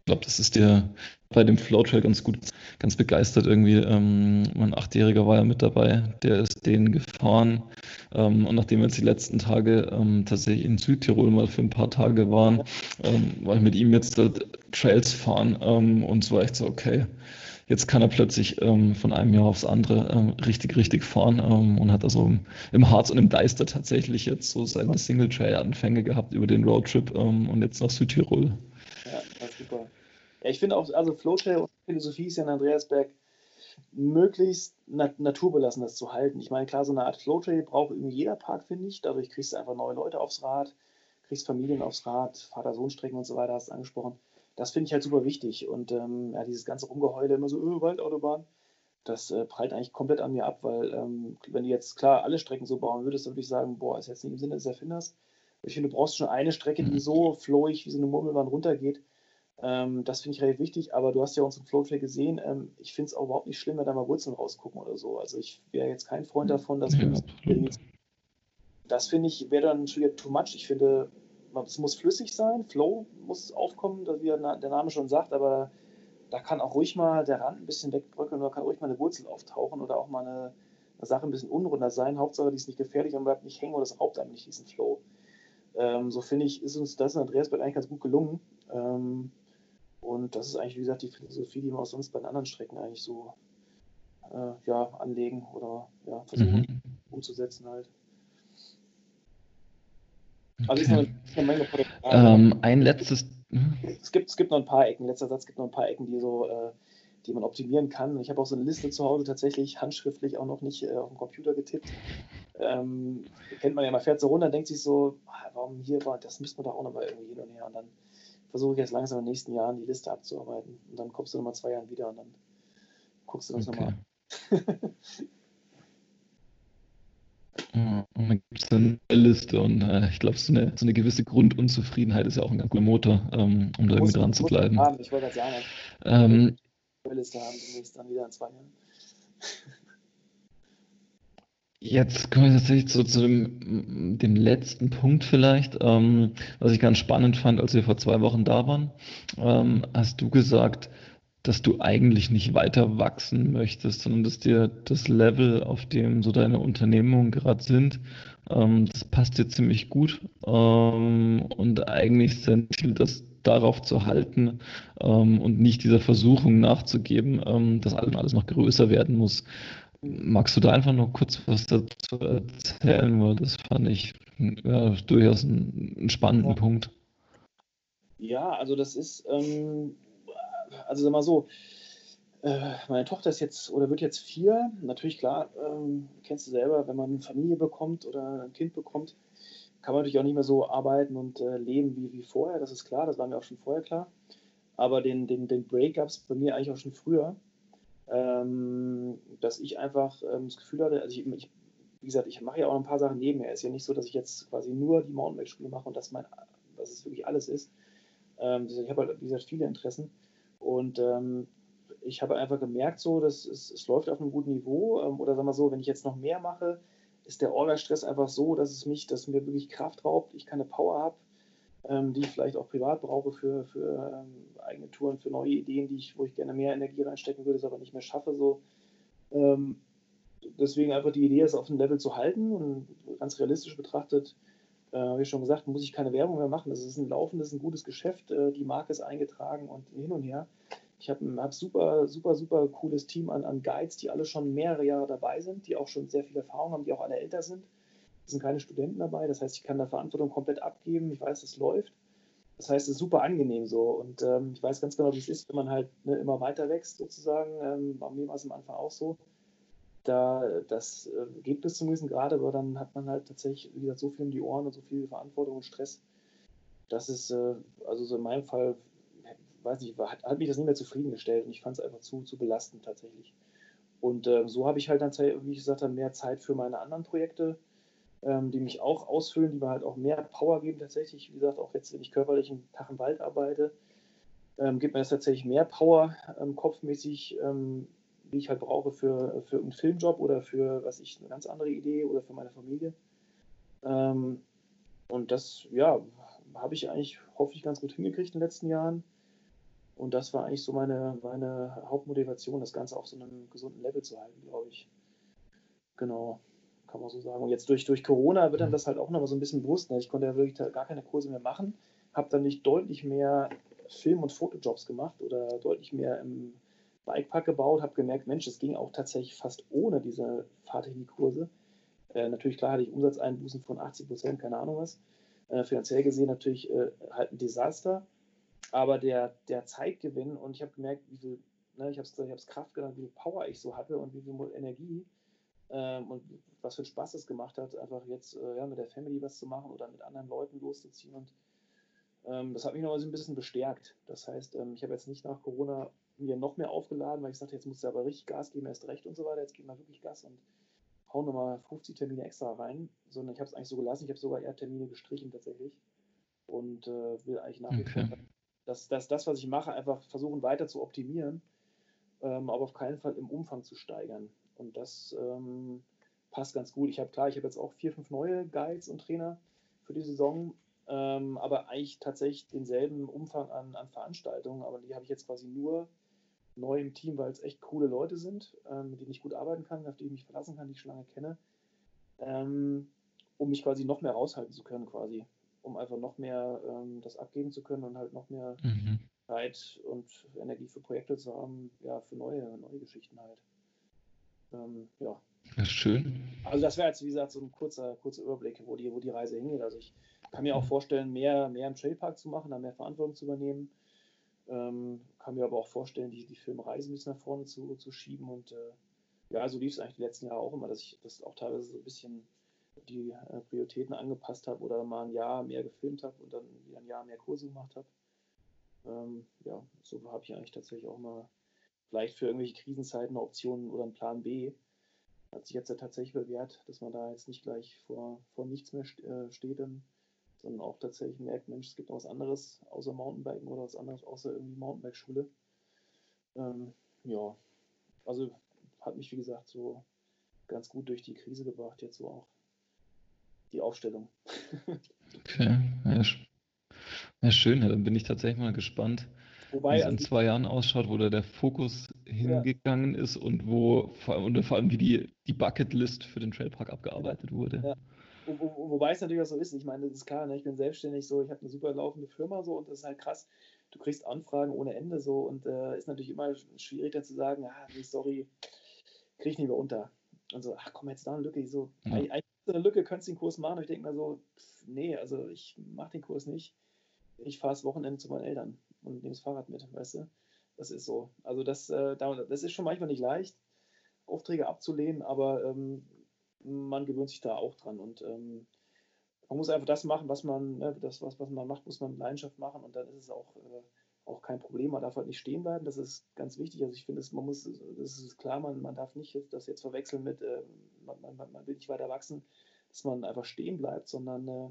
Ich glaube, das ist dir bei dem Flowtrail ganz gut, ganz begeistert irgendwie. Ähm, mein Achtjähriger war ja mit dabei, der ist den gefahren. Ähm, und nachdem wir jetzt die letzten Tage ähm, tatsächlich in Südtirol mal für ein paar Tage waren, ähm, war ich mit ihm jetzt Trails fahren. Ähm, und es war echt so, okay, jetzt kann er plötzlich ähm, von einem Jahr aufs andere richtig, richtig fahren und hat also im, im, Harz und im Deister tatsächlich jetzt so seine Single-Trail-Anfänge gehabt über den Roadtrip und jetzt nach Südtirol. Super. Ja, ich finde auch, also Flowtrail und Philosophie ist ja in Andreasberg möglichst nat naturbelassen das zu halten. Ich meine, klar, so eine Art Flowtrail braucht irgendwie jeder Park, finde ich. Dadurch kriegst du einfach neue Leute aufs Rad, kriegst Familien aufs Rad, Vater-Sohn-Strecken und so weiter, hast du angesprochen. Das finde ich halt super wichtig. Und ähm, ja, dieses ganze Rumgeheule, immer so, öh, Waldautobahn, das äh, prallt eigentlich komplett an mir ab, weil ähm, wenn du jetzt klar alle Strecken so bauen würdest, dann würde ich sagen, boah, ist jetzt nicht im Sinne des Erfinders. Ich finde, du brauchst schon eine Strecke, die so flowig wie so eine Murmelbahn runtergeht. Ähm, das finde ich relativ wichtig, aber du hast ja unseren Flowtrail gesehen. Ähm, ich finde es auch überhaupt nicht schlimm, wenn da mal Wurzeln rausgucken oder so. Also ich wäre jetzt kein Freund davon, dass ja, das finde ich wäre dann schon wieder too much. Ich finde, es muss flüssig sein, Flow muss aufkommen, wie der Name schon sagt, aber da kann auch ruhig mal der Rand ein bisschen wegbröckeln oder kann ruhig mal eine Wurzel auftauchen oder auch mal eine, eine Sache ein bisschen unrunder sein. Hauptsache, die ist nicht gefährlich und bleibt nicht hängen oder das raubt einem nicht diesen Flow. Ähm, so finde ich, ist uns das in Andreasberg eigentlich ganz gut gelungen. Ähm, und das ist eigentlich, wie gesagt, die Philosophie, die wir auch sonst bei den anderen Strecken eigentlich so äh, ja, anlegen oder ja, versuchen mhm. umzusetzen halt. Also okay. ist eine, Menge ähm, Ein letztes. Hm? Es gibt, es gibt noch ein paar Ecken, letzter Satz, es gibt noch ein paar Ecken, die so, äh, die man optimieren kann. Ich habe auch so eine Liste zu Hause tatsächlich handschriftlich auch noch nicht äh, auf dem Computer getippt. Ähm, kennt man ja, man fährt so runter denkt sich so, ah, warum hier war, das müsste man doch auch noch mal irgendwie hin und her. Und dann versuche ich jetzt langsam in den nächsten Jahren die Liste abzuarbeiten. Und dann kommst du nochmal zwei Jahren wieder und dann guckst du das okay. nochmal an. Und dann gibt es eine Liste und äh, ich glaube, so eine, so eine gewisse Grundunzufriedenheit ist ja auch ein ganz guter Motor, ähm, um da irgendwie dran zu bleiben. Haben. Ich wollte gerade sagen, ähm, Liste haben demnächst dann wieder in zwei Jahren. Jetzt kommen wir tatsächlich zu, zu dem, dem, letzten Punkt vielleicht, ähm, was ich ganz spannend fand, als wir vor zwei Wochen da waren. Ähm, hast du gesagt, dass du eigentlich nicht weiter wachsen möchtest, sondern dass dir das Level, auf dem so deine Unternehmungen gerade sind, ähm, das passt dir ziemlich gut. Ähm, und eigentlich ist dein Ziel, das darauf zu halten ähm, und nicht dieser Versuchung nachzugeben, ähm, dass alles noch größer werden muss. Magst du da einfach noch kurz was dazu erzählen, weil das fand ich ja, durchaus einen, spannenden ja. Punkt. Ja, also das ist, ähm, also sag mal so, äh, meine Tochter ist jetzt oder wird jetzt vier. Natürlich, klar, ähm, kennst du selber, wenn man eine Familie bekommt oder ein Kind bekommt, kann man natürlich auch nicht mehr so arbeiten und äh, leben wie, wie vorher. Das ist klar, das war mir auch schon vorher klar. Aber den, den, den Break gab es bei mir eigentlich auch schon früher ähm, dass ich einfach ähm, das Gefühl hatte, also ich, ich, wie gesagt, ich mache ja auch ein paar Sachen nebenher. Es ist ja nicht so, dass ich jetzt quasi nur die Mountainbike-Schule mache und das mein, dass es wirklich alles ist. Ähm, ich habe halt, wie gesagt, viele Interessen und ähm, ich habe einfach gemerkt, so, dass es, es läuft auf einem guten Niveau ähm, oder sagen wir so, wenn ich jetzt noch mehr mache, ist der Orga-Stress einfach so, dass es mich, dass mir wirklich Kraft raubt, ich keine Power habe ähm, die ich vielleicht auch privat brauche für, für ähm, eigene Touren, für neue Ideen, die ich, wo ich gerne mehr Energie reinstecken würde, es aber nicht mehr schaffe. So. Ähm, deswegen einfach die Idee, es auf dem Level zu halten und ganz realistisch betrachtet, äh, ich schon gesagt, muss ich keine Werbung mehr machen. Das ist ein laufendes, ein gutes Geschäft. Äh, die Marke ist eingetragen und hin und her. Ich habe ein hab super, super, super cooles Team an, an Guides, die alle schon mehrere Jahre dabei sind, die auch schon sehr viel Erfahrung haben, die auch alle älter sind sind keine Studenten dabei, das heißt, ich kann da Verantwortung komplett abgeben. Ich weiß, es läuft. Das heißt, es ist super angenehm so. Und ähm, ich weiß ganz genau, wie es ist, wenn man halt ne, immer weiter wächst, sozusagen. Ähm, bei mir war es am Anfang auch so. Da, das äh, geht bis zum gewissen Grade, aber dann hat man halt tatsächlich, wie gesagt, so viel um die Ohren und so viel Verantwortung und Stress. Das ist, äh, also so in meinem Fall, weiß nicht, hat, hat mich das nicht mehr zufriedengestellt und ich fand es einfach zu, zu belastend tatsächlich. Und äh, so habe ich halt dann, wie ich gesagt habe, mehr Zeit für meine anderen Projekte ähm, die mich auch ausfüllen, die mir halt auch mehr Power geben tatsächlich. Wie gesagt, auch jetzt, wenn ich körperlich einen Tag im Wald arbeite, ähm, gibt mir das tatsächlich mehr Power ähm, kopfmäßig, ähm, wie ich halt brauche für, für einen Filmjob oder für, was ich, eine ganz andere Idee oder für meine Familie. Ähm, und das, ja, habe ich eigentlich, hoffe ich, ganz gut hingekriegt in den letzten Jahren. Und das war eigentlich so meine, meine Hauptmotivation, das Ganze auf so einem gesunden Level zu halten, glaube ich. Genau kann man so sagen. Und jetzt durch, durch Corona wird dann das halt auch noch mal so ein bisschen bewusst. Ne? Ich konnte ja wirklich gar keine Kurse mehr machen, habe dann nicht deutlich mehr Film- und Fotojobs gemacht oder deutlich mehr im Bikepark gebaut, habe gemerkt, Mensch, es ging auch tatsächlich fast ohne diese Fahrtechnikkurse. Äh, natürlich, klar hatte ich Umsatzeinbußen von 80 Prozent, keine Ahnung was. Äh, finanziell gesehen natürlich äh, halt ein Desaster. Aber der, der Zeitgewinn und ich habe gemerkt, wie viel Ne? Ich habe es Kraft genannt, wie viel Power ich so hatte und wie viel Energie ähm, und was für einen Spaß es gemacht hat, einfach jetzt äh, ja, mit der Family was zu machen oder mit anderen Leuten loszuziehen. Und ähm, das hat mich noch so ein bisschen bestärkt. Das heißt, ähm, ich habe jetzt nicht nach Corona mir noch mehr aufgeladen, weil ich sagte, jetzt musst du aber richtig Gas geben, erst recht und so weiter. Jetzt geben wir wirklich Gas und hauen nochmal 50 Termine extra rein, sondern ich habe es eigentlich so gelassen. Ich habe sogar eher Termine gestrichen tatsächlich und äh, will eigentlich nach wie okay. vor dass, dass das, was ich mache, einfach versuchen weiter zu optimieren, ähm, aber auf keinen Fall im Umfang zu steigern. Und das ähm, passt ganz gut. Ich habe klar, ich habe jetzt auch vier, fünf neue Guides und Trainer für die Saison, ähm, aber eigentlich tatsächlich denselben Umfang an, an Veranstaltungen, aber die habe ich jetzt quasi nur neu im Team, weil es echt coole Leute sind, ähm, mit denen ich gut arbeiten kann, auf die ich mich verlassen kann, die ich schon lange kenne, ähm, um mich quasi noch mehr raushalten zu können, quasi, um einfach noch mehr ähm, das abgeben zu können und halt noch mehr mhm. Zeit und Energie für Projekte zu haben, ja, für neue, neue Geschichten halt. Ähm, ja. Das ist schön. Also das wäre jetzt, wie gesagt, so ein kurzer, kurzer Überblick, wo die, wo die Reise hingeht. Also ich kann mir auch mhm. vorstellen, mehr, mehr im Trailpark zu machen, da mehr Verantwortung zu übernehmen. Ähm, kann mir aber auch vorstellen, die, die Filmreise ein bisschen nach vorne zu, zu schieben. Und äh, ja, so lief es eigentlich die letzten Jahre auch immer, dass ich das auch teilweise so ein bisschen die äh, Prioritäten angepasst habe oder mal ein Jahr mehr gefilmt habe und dann wieder ein Jahr mehr Kurse gemacht habe. Ähm, ja, so habe ich eigentlich tatsächlich auch mal vielleicht für irgendwelche Krisenzeiten eine Option oder einen Plan B. Hat sich jetzt ja tatsächlich bewährt, dass man da jetzt nicht gleich vor, vor nichts mehr äh, steht, sondern auch tatsächlich merkt, Mensch, es gibt noch was anderes außer Mountainbiken oder was anderes außer irgendwie Mountainbike-Schule. Ähm, ja, also hat mich, wie gesagt, so ganz gut durch die Krise gebracht, jetzt so auch die Aufstellung. okay, ja, ja, schön, dann bin ich tatsächlich mal gespannt, Wobei, wie es in also zwei Jahren ausschaut, wo da der Fokus hingegangen ja. ist und wo vor, und vor allem wie die, die Bucketlist für den Trailpark abgearbeitet ja. wurde. Ja. Wo, wo, wobei es natürlich auch so ist, ich meine, das ist klar, ne? ich bin selbstständig so, ich habe eine super laufende Firma so und das ist halt krass. Du kriegst Anfragen ohne Ende so und äh, ist natürlich immer schwierig dann zu sagen, ah, nee, sorry, krieg ich nicht mehr unter. Und so, ach komm, jetzt da eine Lücke. so, ja. eigentlich eine Lücke, könntest du den Kurs machen. Und ich denke mir so, pff, nee, also ich mache den Kurs nicht. Ich fahre das Wochenende zu meinen Eltern und nehme das Fahrrad mit, weißt du? Das ist so. Also das, äh, das ist schon manchmal nicht leicht, Aufträge abzulehnen, aber ähm, man gewöhnt sich da auch dran und ähm, man muss einfach das machen, was man, ne, das, was, was man macht, muss man mit Leidenschaft machen und dann ist es auch, äh, auch kein Problem. Man darf halt nicht stehen bleiben, das ist ganz wichtig. Also ich finde, man muss, das ist klar, man, man darf nicht das jetzt verwechseln mit, äh, man, man, man, will nicht weiter wachsen, dass man einfach stehen bleibt, sondern äh,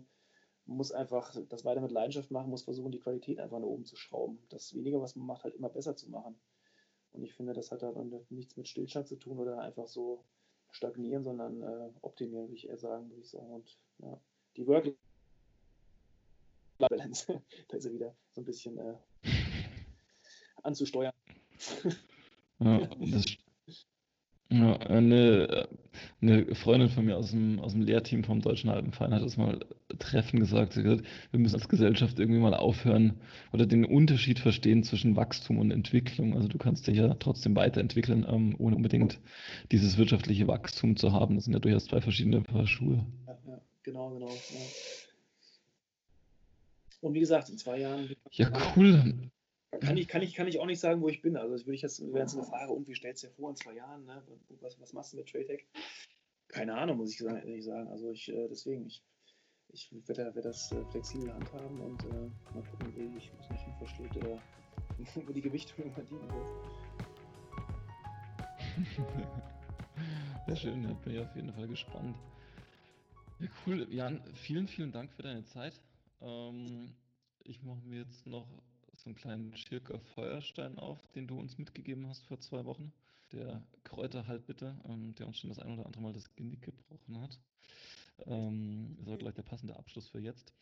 muss einfach das weiter mit Leidenschaft machen, muss versuchen, die Qualität einfach nach oben zu schrauben. Das weniger, was man macht, halt immer besser zu machen. Und ich finde, das hat halt nichts mit Stillstand zu tun oder einfach so stagnieren, sondern äh, optimieren, würde ich eher sagen, würde ich sagen. Und ja, die Work-Balance, da ist er wieder so ein bisschen äh, anzusteuern. Ja, das ja, eine, eine Freundin von mir aus dem, aus dem Lehrteam vom Deutschen Alpenverein hat das mal treffen gesagt. Sie hat gesagt, wir müssen als Gesellschaft irgendwie mal aufhören oder den Unterschied verstehen zwischen Wachstum und Entwicklung. Also du kannst dich ja trotzdem weiterentwickeln, ähm, ohne unbedingt dieses wirtschaftliche Wachstum zu haben. Das sind ja durchaus zwei verschiedene Paar Schuhe. Ja, ja genau, genau. Ja. Und wie gesagt, in zwei Jahren. Ja, cool. Kann ich, kann, ich, kann ich auch nicht sagen, wo ich bin. Also würde ich jetzt, wäre jetzt eine Frage, und wie stellst du dir vor in zwei Jahren? Ne? Was, was machst du mit TradeTech? Keine Ahnung, muss ich ehrlich sagen. Also ich, äh, deswegen, ich, ich werde, werde das äh, flexibel handhaben und äh, mal gucken, wie ich mich nicht verschlägt oder wo die Gewichtung immer dienen wird. Sehr schön, da bin ich auf jeden Fall gespannt. Ja, cool. Jan, vielen, vielen Dank für deine Zeit. Ähm, ich mache mir jetzt noch so einen kleinen Schirker Feuerstein auf, den du uns mitgegeben hast vor zwei Wochen. Der Kräuterhalbbitter, ähm, der uns schon das ein oder andere Mal das Genick gebrochen hat. Ähm, das war gleich der passende Abschluss für jetzt.